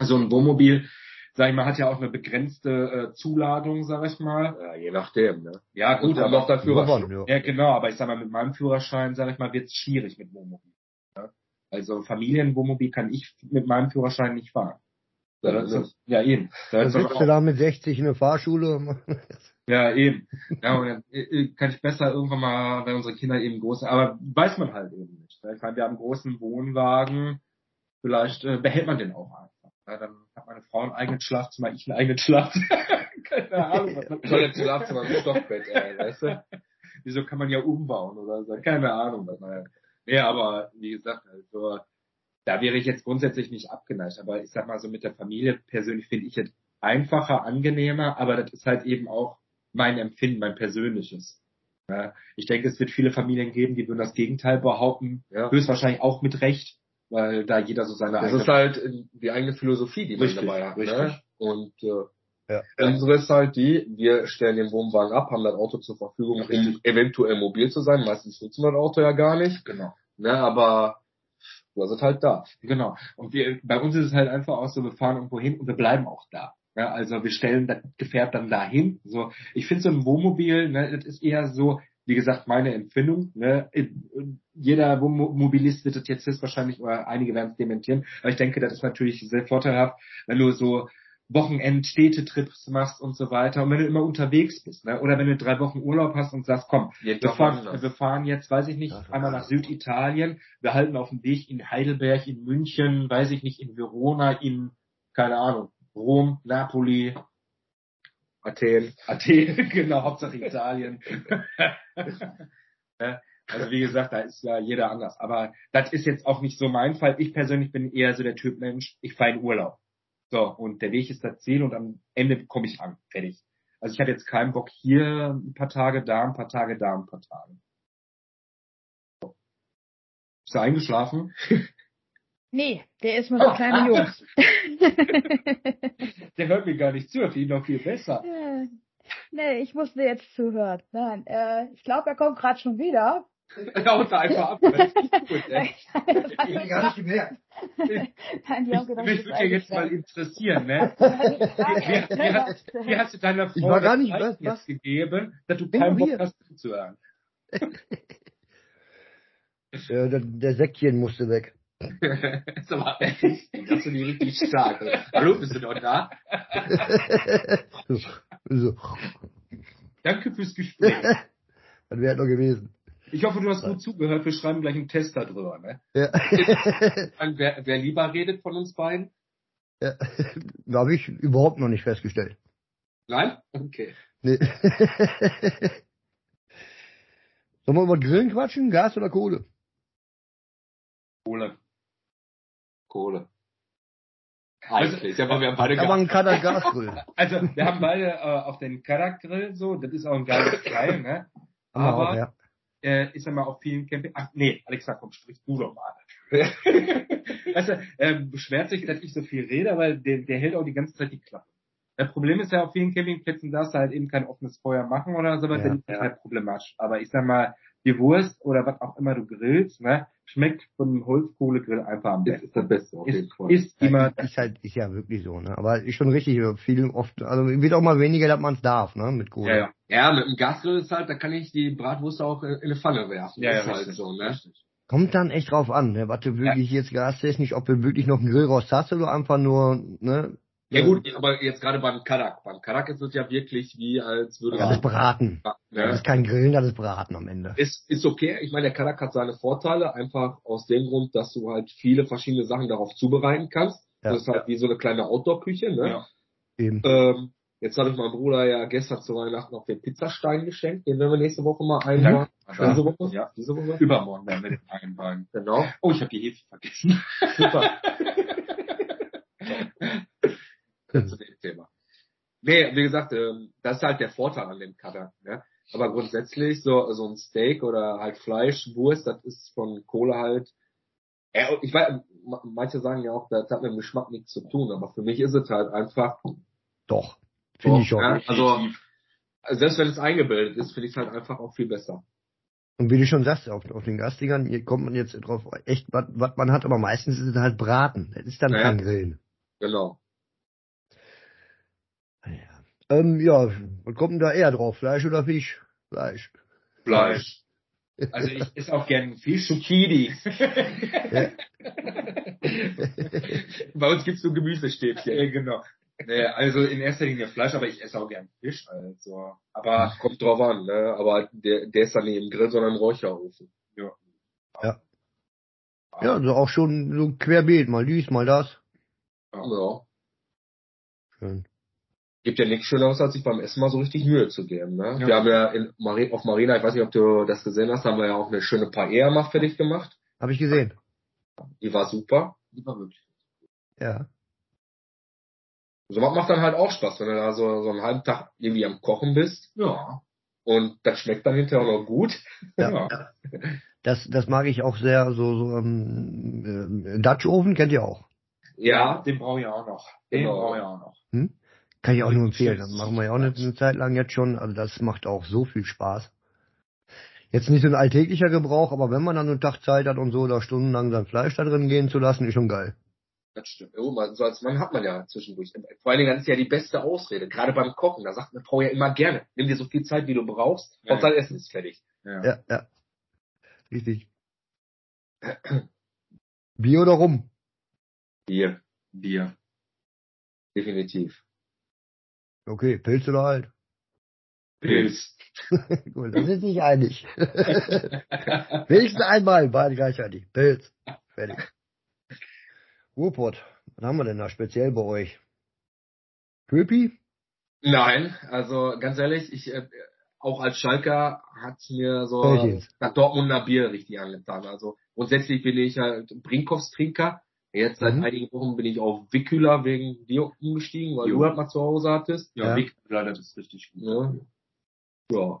so ein Wohnmobil, sag ich mal, hat ja auch eine begrenzte äh, Zuladung, sag ich mal. Ja, je nachdem, ne? Ja, gut, aber auch der Führerschein. Ja. ja, genau, aber ich sag mal, mit meinem Führerschein, sag ich mal, wird's schwierig mit Wohnmobil. Ja? Also Familienwohnmobil kann ich mit meinem Führerschein nicht fahren. Ja, das, ja eben. Da dann sitzt du da mit 60 in der Fahrschule. Ja, eben. Ja, und dann äh, kann ich besser irgendwann mal, wenn unsere Kinder eben groß sind, aber weiß man halt eben nicht. Ne? Ich meine, wir haben einen großen Wohnwagen, vielleicht äh, behält man den auch einfach. Ja, dann hat meine Frau ein eigenes Schlafzimmer, ich ein eigenes Schlafzimmer. Keine Ahnung. Was man jetzt Schlafzimmer ein Stockbett, ey, weißt du? Wieso kann man ja umbauen oder so? Keine Ahnung. Was man, ja, aber wie gesagt, also da wäre ich jetzt grundsätzlich nicht abgeneigt. Aber ich sag mal so mit der Familie persönlich finde ich jetzt einfacher, angenehmer, aber das ist halt eben auch mein Empfinden, mein persönliches. Ja, ich denke, es wird viele Familien geben, die würden das Gegenteil behaupten, ja. höchstwahrscheinlich auch mit Recht, weil da jeder so seine das eigene... Das ist halt die eigene Philosophie, die man richtig, dabei hat. Ne? Richtig. Ne? Und äh, ja. unsere ist halt die, wir stellen den Wohnwagen ab, haben das Auto zur Verfügung, um eventuell mobil zu sein. Meistens nutzen wir das Auto ja gar nicht. Genau. Ne, aber Du hast es halt da. Genau. Und wir, bei uns ist es halt einfach auch so, wir fahren irgendwo hin und wir bleiben auch da. Ja, also wir stellen das Gefährt dann dahin. So, ich finde so ein Wohnmobil, ne, das ist eher so, wie gesagt, meine Empfindung. Ne? Jeder Wohnmobilist wird das jetzt wahrscheinlich, oder einige werden es dementieren, aber ich denke, das ist natürlich sehr vorteilhaft, wenn du so Wochenend-Städtetrips machst und so weiter. Und wenn du immer unterwegs bist, ne? oder wenn du drei Wochen Urlaub hast und sagst, komm, wir fahren, wir fahren jetzt, weiß ich nicht, Ach, einmal nach Süditalien, wir halten auf dem Weg in Heidelberg, in München, weiß ich nicht, in Verona, in, keine Ahnung, Rom, Napoli, Athen, Athen, genau, Hauptsache Italien. Also wie gesagt, da ist ja jeder anders. Aber das ist jetzt auch nicht so mein Fall. Ich persönlich bin eher so der Typ Mensch, ich fahre in Urlaub. So, und der Weg ist das Ziel und am Ende komme ich an. Fertig. Also ich hatte jetzt keinen Bock hier ein paar Tage, da ein paar Tage, da ein paar Tage. So. Bist du eingeschlafen? Nee, der ist nur so ein kleiner Junge. der hört mir gar nicht zu, ihn noch viel besser. Ja. Nee, ich musste jetzt zuhören. Nein, äh, ich glaube, er kommt gerade schon wieder. Haut einfach ab. Das ist gut, ey. Ich habe gar nicht gemerkt. Nein, die haben gedacht, Mich würde ja jetzt mal interessieren, ne? wie, hast, wie hast du deiner Frau war gar nicht, was, was? gegeben, dass du keinen Bock hast zuzuhören? ja, der, der Säckchen musste weg. Sag mal, das ist die richtig stark. Hallo, bist du noch da? so. Danke fürs Gespräch. Das wäre noch gewesen. Ich hoffe, du hast gut zugehört. Wir schreiben gleich einen Test darüber. Ne? Ja. wer, wer lieber redet von uns beiden? Ja, habe ich überhaupt noch nicht festgestellt. Nein? Okay. Nee. Sollen wir über Grillen quatschen? Gas oder Kohle? Kohle. Kohle. Eigentlich, also, aber wir haben beide aber ein Kadak Gasgrill. Also, wir haben beide äh, auf den Kadak Grill so, das ist auch ein geiles Teil, ne? Aber auch, ja äh, ist er mal auf vielen Camping. Ach nee, Alexa, komm, sprich du doch mal. weißt du, er beschwert sich, dass ich so viel rede, aber der, der hält auch die ganze Zeit die Klappe. Das Problem ist ja, auf vielen Campingplätzen darfst du halt eben kein offenes Feuer machen oder so, aber ja, dann ist ja. halt problematisch. Aber ich sag mal, die Wurst oder was auch immer du grillst, ne, schmeckt von einem Holzkohlegrill einfach am besten. Das ist das Beste auf jeden Fall. Ist immer. Ist halt, ist ja wirklich so, ne. Aber ist schon richtig, viel oft, also wird auch mal weniger, dass man es darf, ne, mit Kohle. Ja, ja. ja, mit dem Gasgrill ist halt, da kann ich die Bratwurst auch in eine Pfanne werfen. Ja, ja, ist halt so, ne. Richtig. Kommt dann echt drauf an, ne, was du wirklich ja. jetzt gastechnisch, ob du wirklich noch einen Grillrost hast oder einfach nur, ne, ja gut, aber jetzt gerade beim Kadak. Beim Kadak ist es ja wirklich wie als würde ja, man... Das ist Braten. Ja. Das ist kein Grillen, das ist Braten am Ende. Ist, ist okay. Ich meine, der Kadak hat seine Vorteile, einfach aus dem Grund, dass du halt viele verschiedene Sachen darauf zubereiten kannst. Ja. Das ist halt wie so eine kleine Outdoor-Küche, ne? Ja. Eben. Ähm, jetzt habe ich meinem Bruder ja gestern zu Weihnachten noch den Pizzastein geschenkt. Den werden wir nächste Woche mal einbauen. Ja. Diese Woche? Ja, diese Woche. Übermorgen werden wir den einbauen. Genau. Oh, ich habe die Hefe vergessen. Super. zu dem Thema. Nee, wie gesagt, ähm, das ist halt der Vorteil an dem Cutter. Ne? Aber grundsätzlich so, so ein Steak oder halt Fleisch, Wurst, das ist von Kohle halt. Ja, ich weiß, manche sagen ja auch, das hat mit dem Geschmack nichts zu tun, aber für mich ist es halt einfach. Doch, finde ich schon. Ja, also, selbst wenn es eingebildet ist, finde ich es halt einfach auch viel besser. Und wie du schon sagst, auf, auf den Gastigern, hier kommt man jetzt drauf, echt, was man hat, aber meistens ist es halt Braten. Das ist dann ja. kein Grillen. Genau. Ähm, ja, was kommt denn da eher drauf? Fleisch oder Fisch? Fleisch. Fleisch. Also ich esse auch gern Fisch. Zucchini. Ja. Bei uns gibt's so Gemüsestäbchen. Ja, genau. Also in erster Linie Fleisch, aber ich esse auch gern Fisch. Also. Aber kommt drauf an, ne? Aber der, der ist dann nicht im Grill, sondern im Räucherofen. Ja. Ja. Ja, also auch schon so querbeet, mal dies, mal das. Ja. Schön. Gibt ja nichts Schöneres, als sich beim Essen mal so richtig Mühe zu geben. Ne? Ja. Wir haben ja in auf Marina, ich weiß nicht, ob du das gesehen hast, haben wir ja auch eine schöne Paella mal fertig gemacht. Habe ich gesehen. Die war super. Die war wirklich. Ja. So was macht dann halt auch Spaß, wenn du da so, so einen halben Tag irgendwie am Kochen bist. Ja. Und das schmeckt dann hinterher auch noch gut. Ja. ja. Das, das mag ich auch sehr, so, so ähm, äh, Dutch Oven kennt ihr auch. Ja, den brauche ich auch noch. Den genau. brauche ich auch noch. Hm? Kann ich auch nur empfehlen. Das machen wir ja auch eine, eine Zeit lang jetzt schon. Also das macht auch so viel Spaß. Jetzt nicht so ein alltäglicher Gebrauch, aber wenn man dann einen Tag Zeit hat und so, da stundenlang sein Fleisch da drin gehen zu lassen, ist schon geil. Das stimmt. Oh, so als Mann hat man ja zwischendurch. Vor allen Dingen, das ist ja die beste Ausrede. Gerade beim Kochen, da sagt eine Frau ja immer gerne, nimm dir so viel Zeit, wie du brauchst, ja. und dein Essen ist fertig. Ja, ja. ja. Richtig. Bier oder Rum? Bier. Bier. Definitiv. Okay, Pilz oder halt? Pilz. Gut, das ist nicht einig. Wenigstens einmal, beide gleichzeitig. Pilz. Fertig. Ruhrpott, was haben wir denn da speziell bei euch? Köpi? Nein, also ganz ehrlich, ich äh, auch als Schalker hat mir so das Dortmunder Bier richtig angetan. Also grundsätzlich bin ich halt Brinkhoffs Trinker. Jetzt seit mhm. einigen Wochen bin ich auf Wickhüler wegen dir umgestiegen, weil jo. du halt mal zu Hause hattest. Ja, ja. Wickhüler, das ist richtig gut. Ja. ja.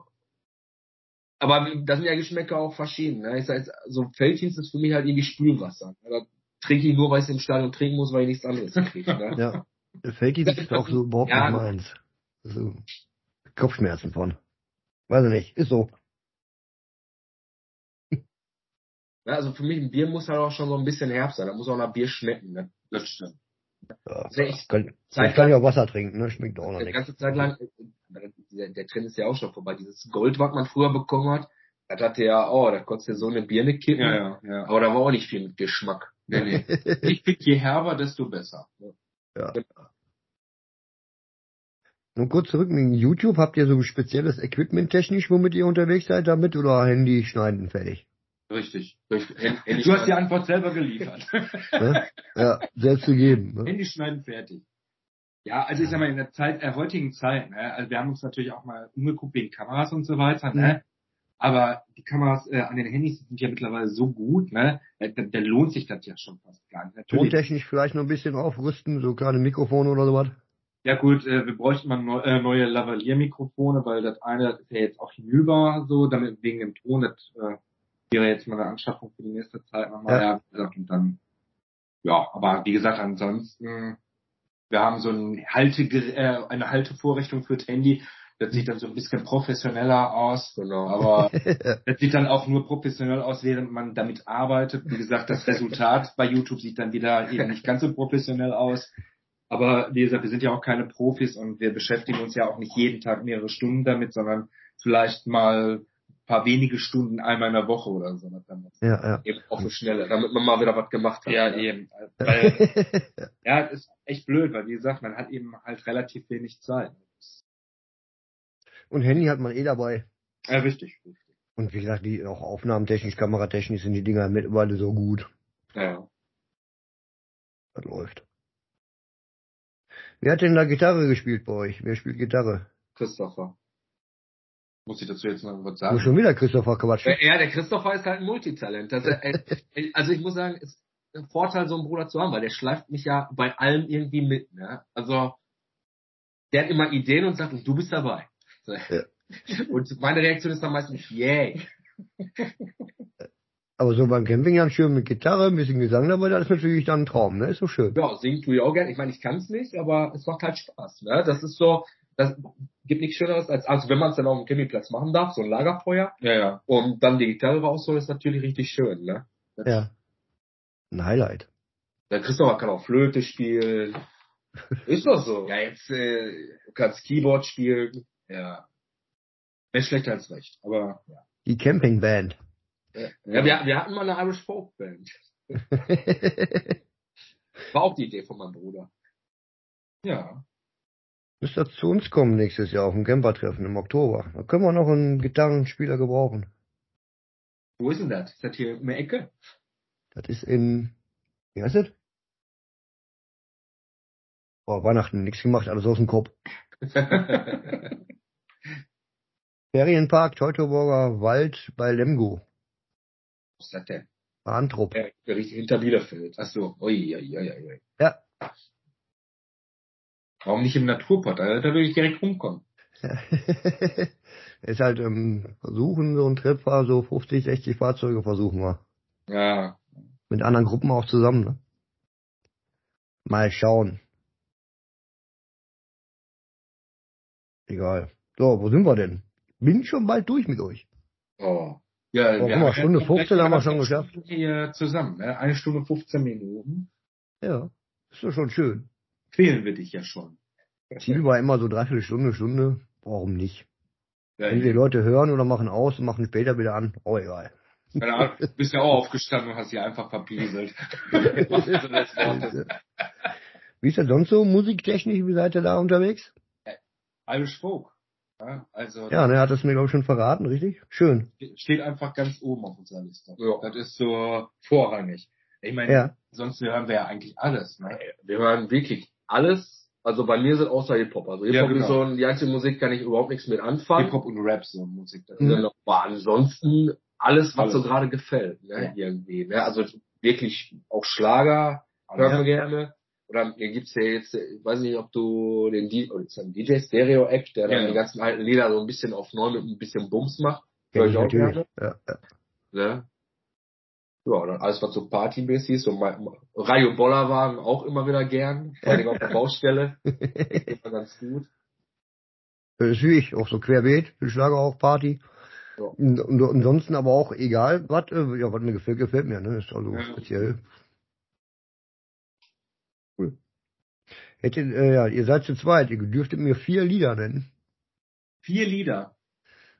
Aber da sind ja Geschmäcker auch verschieden. Ne? Ich sag jetzt, so Felddienst ist für mich halt irgendwie Spülwasser. Da trinke ich nur, weil ich im Stadion trinken muss, weil ich nichts anderes kriege. Ne? ja. Felddienst ist auch so überhaupt ja. nicht meins. Also, Kopfschmerzen von. Weiß ich nicht, ist so. Ja, also für mich ein Bier muss halt auch schon so ein bisschen Herbst sein. Da muss auch nach Bier schmecken, ne? Das stimmt. Ja, ich kann, Zeit kann ja auch Wasser trinken, ne? Schmeckt auch noch nicht. Die ganze Zeit lang, der, der Trend ist ja auch schon vorbei. Dieses Gold, was man früher bekommen hat, das hatte ja, oh, da konntest du so eine Birne kippen. Ja, ja, ja. Aber da war auch nicht viel mit Geschmack. Nee, nee. ich finde, je herber, desto besser. Ja. ja. Nun kurz zurück mit YouTube. Habt ihr so spezielles Equipment technisch, womit ihr unterwegs seid damit oder Handy schneiden fertig? Richtig. Handy du hast die Antwort selber geliefert. ja, ja selbst gegeben. Ne? Handy schneiden fertig. Ja, also ich sag mal, in der Zeit, der heutigen Zeit, ne, also wir haben uns natürlich auch mal umgeguckt wegen Kameras und so weiter, ne? Mhm. Aber die Kameras äh, an den Handys sind ja mittlerweile so gut, ne? Da, da lohnt sich das ja schon fast gar nicht. Tontechnisch vielleicht noch ein bisschen aufrüsten, so kleine Mikrofone oder sowas. Ja gut, äh, wir bräuchten mal neu, äh, neue Lavalier-Mikrofone, weil das eine ist ja jetzt auch hinüber, so, damit wegen dem Ton, das äh, wäre jetzt mal eine Anschaffung für die nächste Zeit nochmal, ja. ja, und dann, ja, aber wie gesagt, ansonsten, wir haben so ein Halte, äh, eine Haltevorrichtung für das Handy, das sieht dann so ein bisschen professioneller aus, genau. aber das sieht dann auch nur professionell aus, während man damit arbeitet. Wie gesagt, das Resultat bei YouTube sieht dann wieder eben nicht ganz so professionell aus. Aber wie gesagt, wir sind ja auch keine Profis und wir beschäftigen uns ja auch nicht jeden Tag mehrere Stunden damit, sondern vielleicht mal paar wenige Stunden einmal in der Woche oder so. Ja, ja. Eben auch so schnell, damit man mal wieder was gemacht hat. Ja, ja. eben. Weil, ja, ist echt blöd, weil wie gesagt, man hat eben halt relativ wenig Zeit. Und Handy hat man eh dabei. Ja, richtig, richtig. Und wie gesagt, die auch aufnahmetechnisch, kameratechnisch sind die Dinger mittlerweile so gut. Ja. Das läuft. Wer hat denn da Gitarre gespielt bei euch? Wer spielt Gitarre? Christopher. Muss ich dazu jetzt noch was sagen? Muss schon wieder Christopher Quatsch. Ja, der Christopher ist halt ein Multitalent. Also, also ich muss sagen, es ist ein Vorteil, so einen Bruder zu haben, weil der schleift mich ja bei allem irgendwie mit. Ne? Also der hat immer Ideen und sagt, du bist dabei. Ja. Und meine Reaktion ist dann meistens, yay. Aber so beim Camping ja schön mit Gitarre, ein bisschen Gesang dabei, das ist natürlich dann ein Traum, ne? Ist so schön. Ja, singen tue ich auch gerne. Ich meine, ich kann es nicht, aber es macht halt Spaß, ne? Das ist so, das gibt nichts Schöneres als, also wenn man es dann auf dem Campingplatz machen darf, so ein Lagerfeuer. Ja, ja. Und dann die Gitarre rausholen, ist natürlich richtig schön, ne? Das ja. Ein Highlight. Der Christopher kann auch Flöte spielen. Ist doch so. Ja, jetzt äh, du kannst Keyboard spielen. Ja. Wäre schlechter als recht. Aber ja. Die Campingband. Ja, ja wir, wir hatten mal eine Irish Folk Band. War auch die Idee von meinem Bruder. Ja. Müsst ihr zu uns kommen nächstes Jahr auf dem Campertreffen im Oktober. Da können wir noch einen Gitarrenspieler gebrauchen. Wo ist denn das? Ist das hier um die Ecke? Das ist in, wie heißt das? Boah, Weihnachten, nichts gemacht, alles aus dem Kopf. Ferienpark Teutoburger Wald bei Lemgo. Was ist das denn? Bahntrupp. Ja, richtig hinter Bielefeld. Ach so. Ui, ui, ui, ui. Ja. Warum nicht im Naturport? Da, da würde ich direkt rumkommen. ist halt ähm, versuchen, so ein Trip war so 50, 60 Fahrzeuge versuchen wir. Ja. Mit anderen Gruppen auch zusammen, ne? Mal schauen. Egal. So, wo sind wir denn? Bin schon bald durch mit euch. Oh. Ja, oh, guck mal, Stunde 15 haben wir schon geschafft. Hier zusammen, ne? Eine Stunde 15 Minuten. Ja, ist doch schon schön. Quälen wir dich ja schon. Ziel war immer so dreiviertel Stunde, Stunde. Warum nicht? Ja, Wenn die Leute hören oder machen aus und machen später wieder an, oh egal. Keine Ahnung, du bist ja auch aufgestanden und hast sie einfach verpieselt. Wie ist das sonst so musiktechnisch? Wie seid ihr da unterwegs? Irish Folk. Ja, also Ja, ne, hat das mir glaube ich schon verraten, richtig? Schön. steht einfach ganz oben auf unserer Liste. Ja. Das ist so vorrangig. Ich meine, Ja. sonst hören wir ja eigentlich alles. Ne? Wir hören wirklich alles. Also bei mir sind außer Hip-Hop. Also Hip-Hop Ja, genau. ist so die einzige Musik kann ich überhaupt nichts mit anfangen. Hip-Hop und Rap, so Musik. Das Mhm. Genau. Aber ansonsten alles, was Alles. so gerade gefällt, ne, Ja. irgendwie. Ne? Also wirklich auch Schlager hören wir gerne. Oder hier gibt's ja jetzt, ich weiß nicht, ob du den D oder ist das ein DJ Stereo Act, der dann Ja. die ganzen alten Lieder so ein bisschen auf neu mit ein bisschen Bums macht. Hör ich auch natürlich. Ja, ja. Ne? Ja, dann alles, was so partymäßig ist, so mein- Rayo Bollerwagen auch immer wieder gern, vor allem auf der Baustelle. Immer ganz gut. Das ist wie ich, auch so querbeet, viel Schlager auch Party. Ja. Und, und ansonsten aber auch egal, was, äh, ja, was mir gefällt, gefällt mir, ne? Ist also Ja. speziell. Cool. Hättet, äh, ja, ihr seid zu zweit, ihr dürftet mir vier Lieder nennen. Vier Lieder.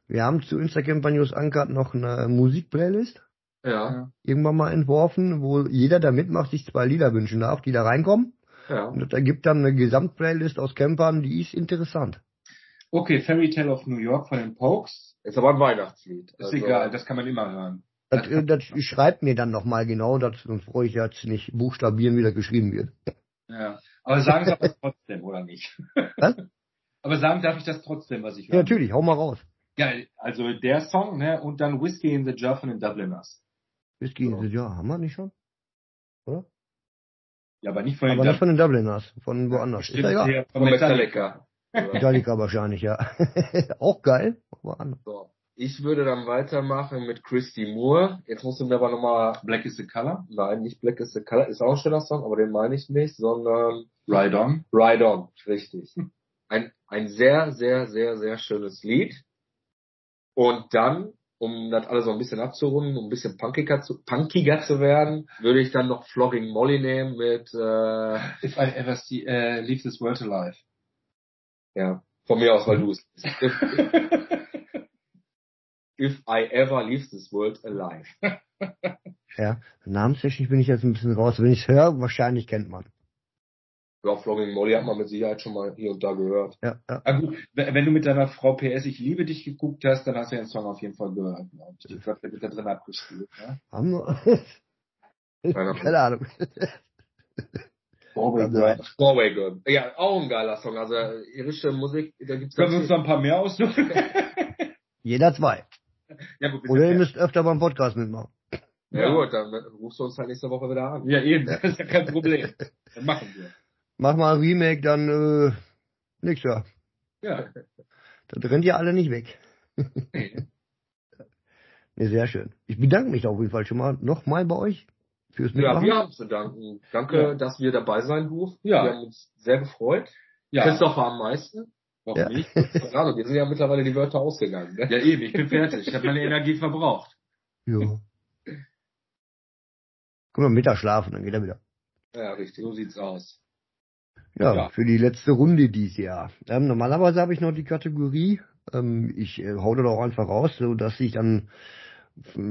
Wir haben zu Instagram bei News Uncut noch eine Musikplaylist Ja, irgendwann mal entworfen, wo jeder, der mitmacht, sich zwei Lieder wünschen darf, die da reinkommen. ja. Und das ergibt dann eine Gesamtplaylist aus Campern, die ist interessant. Okay, Fairy Tale of New York von den Pokes. Ist aber ein Weihnachtslied. Ist Also, egal, das kann man immer hören. Das, äh, das schreibt mir dann nochmal genau, das, sonst brauche ich jetzt nicht buchstabieren, wie das geschrieben wird. Ja. Aber sagen Sie aber trotzdem, oder nicht? Was? Aber sagen darf ich das trotzdem, was ich Ja, höre? natürlich, hau mal raus. Ja, also der Song, ne, und dann Whiskey in the Jar von den Dubliners. Whisky in the Jar, haben wir nicht schon? Oder? Ja, aber nicht von den Aber nicht von den Dubliners, von woanders. Ist Stimmt, ja egal. Von Metallica. Ja. Metallica wahrscheinlich, ja. Auch geil, aber anders. So. Ich würde dann weitermachen mit Christy Moore. Jetzt musst du mir aber nochmal, Black is the Color. nein, nicht Black is the Color, ist auch ein schöner Song, aber den meine ich nicht, sondern Ride On. Ride On, richtig. Ein, ein sehr, sehr, sehr, sehr schönes Lied. Und dann, um das alles so ein bisschen abzurunden, um ein bisschen punkiger zu, punkiger zu werden, würde ich dann noch Flogging Molly nehmen mit, äh, If I ever see, äh, leave this world alive. ja, von mir aus, weil du es if I ever leave this world alive. Ja, namenstechnisch bin ich jetzt ein bisschen raus. Wenn ich es höre, wahrscheinlich kennt man. Ja, Flogging Molly hat man mit Sicherheit schon mal hier und da gehört. Ja, ja. Ah, gut, wenn du mit deiner Frau PS Ich liebe dich geguckt hast, dann hast du den Song auf jeden Fall gehört, glaube ich. Ich glaube, der wird da drin abgespielt. Ne? Haben wir? Keine Ahnung. Vorbereitet. Norway Girl. Ja, auch ein geiler Song. Also irische Musik, da gibt's Können wir uns noch ein paar mehr aussuchen? Jeder zwei. ja, Oder ihr müsst öfter beim Podcast mitmachen. Ja, Ja. gut, dann rufst du uns halt nächste Woche wieder an. ja, eben, das ist ja kein Problem. Das machen wir. Mach mal ein Remake, dann äh, nix ja. Ja. Das rennt ja alle nicht weg. Nee. Nee, sehr schön. Ich bedanke mich auf jeden Fall schon mal nochmal bei euch fürs Ja, Mitmachen. wir haben zu danken. Danke, Ja. dass wir dabei sein durften. Ja. Wir haben uns sehr gefreut. Ja, Christopher am meisten. warum Ja. nicht? Gerade, wir sind ja mittlerweile die Wörter ausgegangen. Ne? Ja, eben, ich bin fertig. Ich habe meine Energie verbraucht. Ja. Können wir Mittag schlafen, dann geht er wieder. Ja, richtig. So sieht's aus. Ja, ja, für die letzte Runde dieses Jahr. Ähm, normalerweise habe ich noch die Kategorie, ähm, ich äh, hau da auch einfach raus, so dass ich dann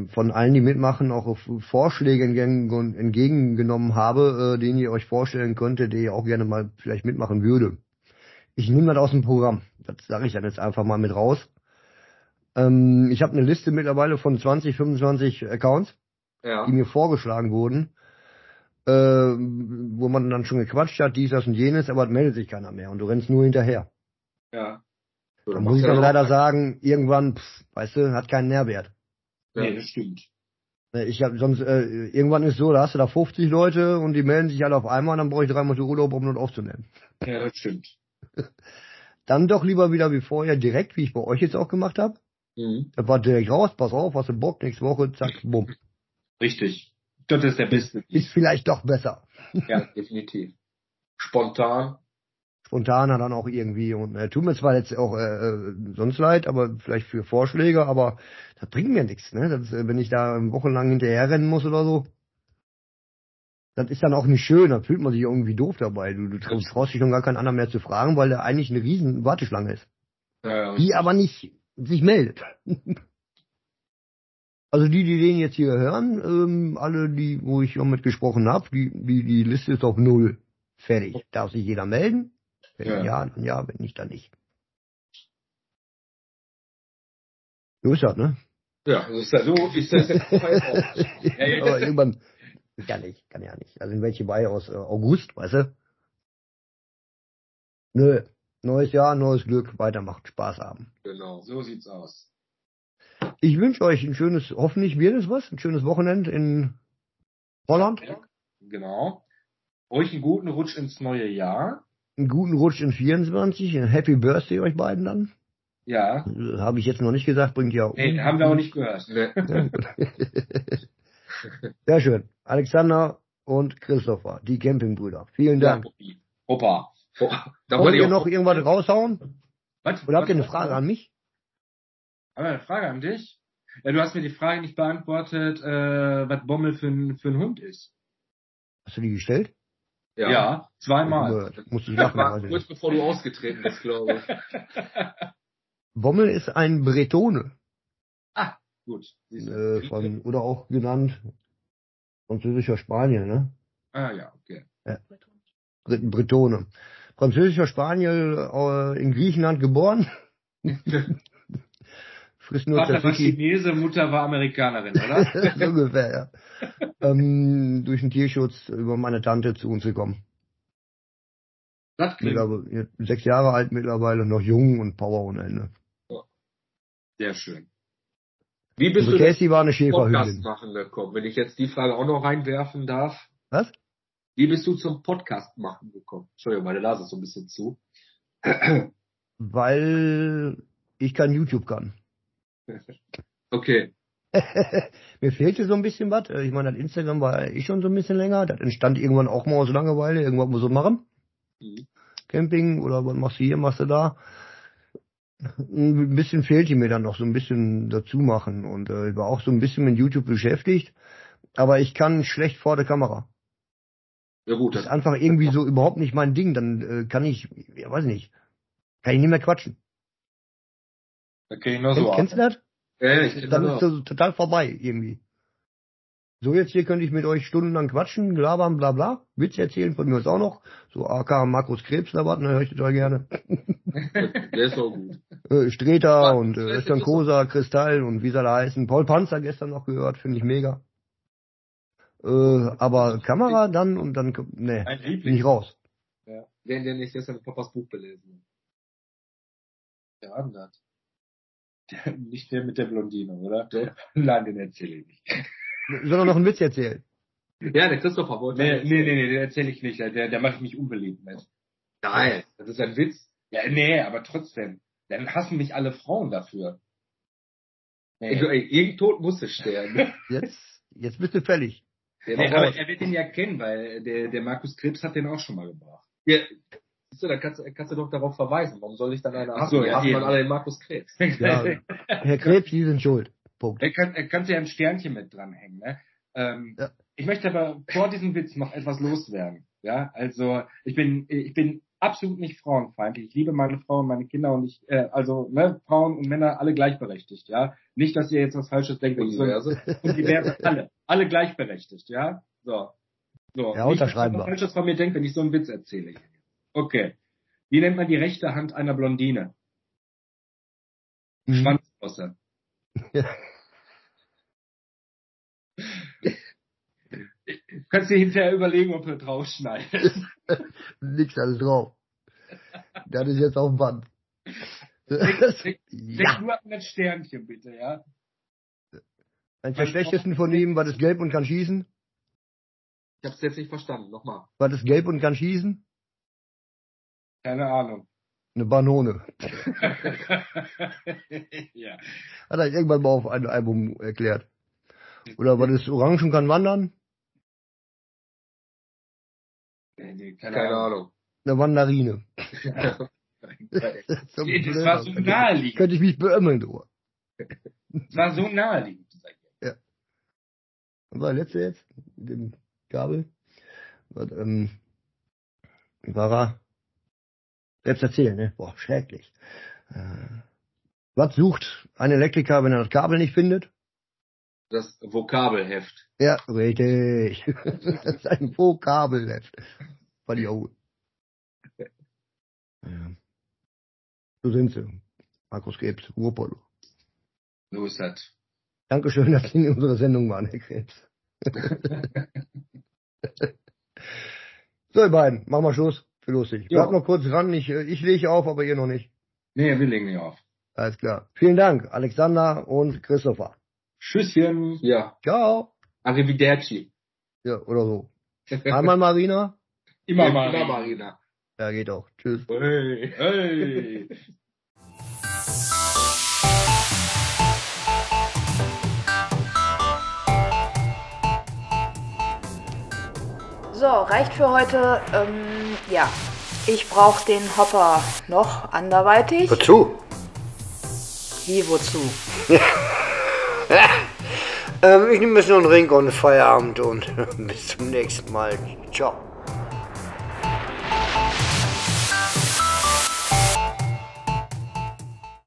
von allen, die mitmachen, auch Vorschläge entgegengenommen habe, äh, denen ihr euch vorstellen könntet, die ihr auch gerne mal vielleicht mitmachen würde. Ich nehme das aus dem Programm. Das sage ich dann jetzt einfach mal mit raus. Ähm, ich habe eine Liste mittlerweile von 20, 25 Accounts, ja. die mir vorgeschlagen wurden, äh, wo man dann schon gequatscht hat, dies, das und jenes, aber es meldet sich keiner mehr und du rennst nur hinterher. Ja. So, da muss ich dann leider sagen, irgendwann, pff, weißt du, hat keinen Nährwert. Ja. Nee, das stimmt. Ne, ich hab sonst äh, irgendwann ist so, da hast du da 50 Leute und die melden sich alle auf einmal und dann brauche ich drei Monate Urlaub, um das aufzunehmen. Ja, das stimmt. Dann doch lieber wieder wie vorher direkt, wie ich bei euch jetzt auch gemacht habe. Mhm. Das war direkt raus, pass auf, hast du Bock, nächste Woche, zack, bumm. Richtig. Das ist der beste. Ist vielleicht doch besser. Ja, definitiv. Spontan spontaner dann auch irgendwie. Und äh, tut mir zwar jetzt auch äh, äh, sonst leid, aber vielleicht für Vorschläge, aber das bringt mir nichts, ne? Das, äh, wenn ich da wochenlang hinterher rennen muss oder so. Das ist dann auch nicht schön, da fühlt man sich irgendwie doof dabei. Du, du traust, dich schon gar keinen anderen mehr zu fragen, weil der eigentlich eine riesen Warteschlange ist. Ja, die aber nicht sich meldet. Also die, die den jetzt hier hören, ähm, alle, die, wo ich mit gesprochen habe, die, die, die Liste ist auf null. Fertig. Darf sich jeder melden. Wenn ja. ja, dann ja, wenn nicht, dann nicht. So ist das, ne? Ja, so ist das, so ist das jetzt ja, Aber irgendwann, kann ich, kann ja nicht. Also in welche bei aus äh, August, weißt du? Nö. Neues Jahr, neues Glück, weitermachen, Spaß haben. Genau, so sieht's aus. Ich wünsche euch ein schönes, hoffentlich wird es was, ein schönes Wochenende in Holland. Ja, genau. Euch einen guten Rutsch ins neue Jahr einen guten Rutsch in 24, ein Happy Birthday euch beiden dann. Ja. Habe ich jetzt noch nicht gesagt, bringt ja auch. Nee, haben wir auch nicht gehört. Nee. Sehr schön. Alexander und Christopher, die Campingbrüder. Vielen Dank. Ja, Opa. Da Wollt ihr noch irgendwas raushauen? Was? Oder habt ihr eine Frage an mich? Haben wir eine Frage an dich? Ja, du hast mir die Frage nicht beantwortet, äh, was Bommel für ein, für ein Hund ist. Hast du die gestellt? Ja, ja zweimal. Das musste ich lachen. War kurz bevor du ausgetreten bist, glaube ich. Bommel ist ein Bretone. Ah, gut. Äh, von, oder auch genannt französischer Spanier, ne? Ah ja, okay. Ja. Bretone. Französischer Spaniel äh, in Griechenland geboren. Frisst nur Vater war Chinese, Mutter war Amerikanerin, oder? so ungefähr, ja. ähm, durch den Tierschutz über meine Tante zu uns gekommen. Das klingt. Sechs Jahre alt mittlerweile, noch jung und Power ohne Ende. Sehr schön. Wie bist also du Casey war eine Podcast machen gekommen? Wenn ich jetzt die Frage auch noch reinwerfen darf. Was? Wie bist du zum Podcast machen gekommen? Entschuldigung, meine Nase ist so ein bisschen zu. Weil ich kein YouTube kann. Okay. Mir fehlte so ein bisschen was. Ich meine, das Instagram war ich schon so ein bisschen länger. Das entstand irgendwann auch mal aus Langeweile. Irgendwas muss so machen. Mhm. Camping oder was machst du hier, machst du da. Ein bisschen fehlte mir dann noch so ein bisschen dazu machen und äh, ich war auch so ein bisschen mit YouTube beschäftigt, aber ich kann schlecht vor der Kamera. Ja gut. Das ist einfach irgendwie so überhaupt nicht mein Ding. Dann äh, kann ich, ja weiß nicht, kann ich nicht mehr quatschen. Okay, ich nur so Kennst du das? Ja, ich kenn Dann ist das total vorbei irgendwie. So, jetzt hier könnte ich mit euch stundenlang quatschen, labern, bla bla. Witz erzählen von mir ist auch noch. So AK Markus Krebs da was, ne, höre ich total gerne. Der ist auch gut. Äh, Streter und äh, Östern Kosa, Kristall und wie soll er heißen. Paul Panzer gestern noch gehört, finde ich mega. Äh, aber Kamera dann und dann, ne, nicht raus. Ja, den, den ich gestern Papas Buch belesen. Der denn das? Der, nicht der mit der Blondine, oder? Nein, den erzähle ich nicht. Soll er noch einen Witz erzählen? Ja, der Christopher wollte. Nee, nee, nee, nee, den erzähle ich nicht. Der, der macht mich unbeliebt mit. Nein, das ist ein Witz. Ja, nee, aber trotzdem. Dann hassen mich alle Frauen dafür. Nee. Irgend Tod muss es sterben. Jetzt, jetzt bist du fällig. Nee, aber er wird den ja kennen, weil der, der Markus Krebs hat den auch schon mal gebracht. Ja, Siehst du, da kannst, kannst du doch darauf verweisen. Warum soll ich dann eine Ach so, ja, hassen alle den Markus Krebs? Ja, Herr Krebs, Sie sind schuld. Punkt. Er kann, er kannst ja ein Sternchen mit dranhängen. Ne? Ähm, ja. Ich möchte aber vor diesem Witz noch etwas loswerden. Ja, also ich bin ich bin absolut nicht frauenfeindlich. Ich liebe meine Frau und meine Kinder und ich äh, also ne, Frauen und Männer alle gleichberechtigt, ja. Nicht, dass ihr jetzt was Falsches denkt. Und diverse. Und diverse alle, alle gleichberechtigt, ja. So. So. Ja, unterschreiben wir. Falsches von mir denkt, wenn ich so einen Witz erzähle. Okay. Wie nennt man die rechte Hand einer Blondine? Mhm. Schwanzflosse. Ja. Kannst dir hinterher überlegen, ob du drauf schneidest. Nix alles drauf. Das ist jetzt auf dem Band. Denk, ja. nur an das Sternchen, bitte, ja? Eins der schlechtesten von ihm war das gelb und kann schießen. Ich hab's jetzt nicht verstanden, nochmal. War das gelb und kann schießen? Keine Ahnung. Eine Banone. ja. Hat er irgendwann mal auf einem Album erklärt. Oder war das Orange und kann wandern? Keine, keine Ahnung. Ahnung. Eine Wanderine. das, so das war so naheliegend. Könnte ich mich beömmeln, du. Das war so naheliegend. Ja. Und war der letzte jetzt? Mit dem Gabel? Was, ähm, war er? Selbst erzählen, ne? Boah, schrecklich. Äh, was sucht ein Elektriker, wenn er das Kabel nicht findet? Das Vokabelheft. Ja, richtig. das ist ein Vokabelheft. Fand ich auch Ja. So sind sie. Markus Krebs, Ruhrpolo. So ist das. Dankeschön, dass Sie in unserer Sendung waren, Herr Krebs. so, ihr beiden, machen wir Schluss. Für lustig. Bleibt noch kurz ran. Ich, ich lege auf, aber ihr noch nicht. Nee, wir legen nicht auf. Alles klar. Vielen Dank, Alexander und Christopher. Tschüsschen. Ja. Ciao. Arrivederci. Ja, oder so. Einmal Marina. Immer, Marina. Immer Marina. Ja, geht auch. Tschüss. Hey. Hey. So, reicht für heute. Ähm, ja, ich brauche den Hopper noch anderweitig. Wozu? Wie, wozu? ähm, ich nehme jetzt noch einen Ring und Feierabend und bis zum nächsten Mal. Ciao.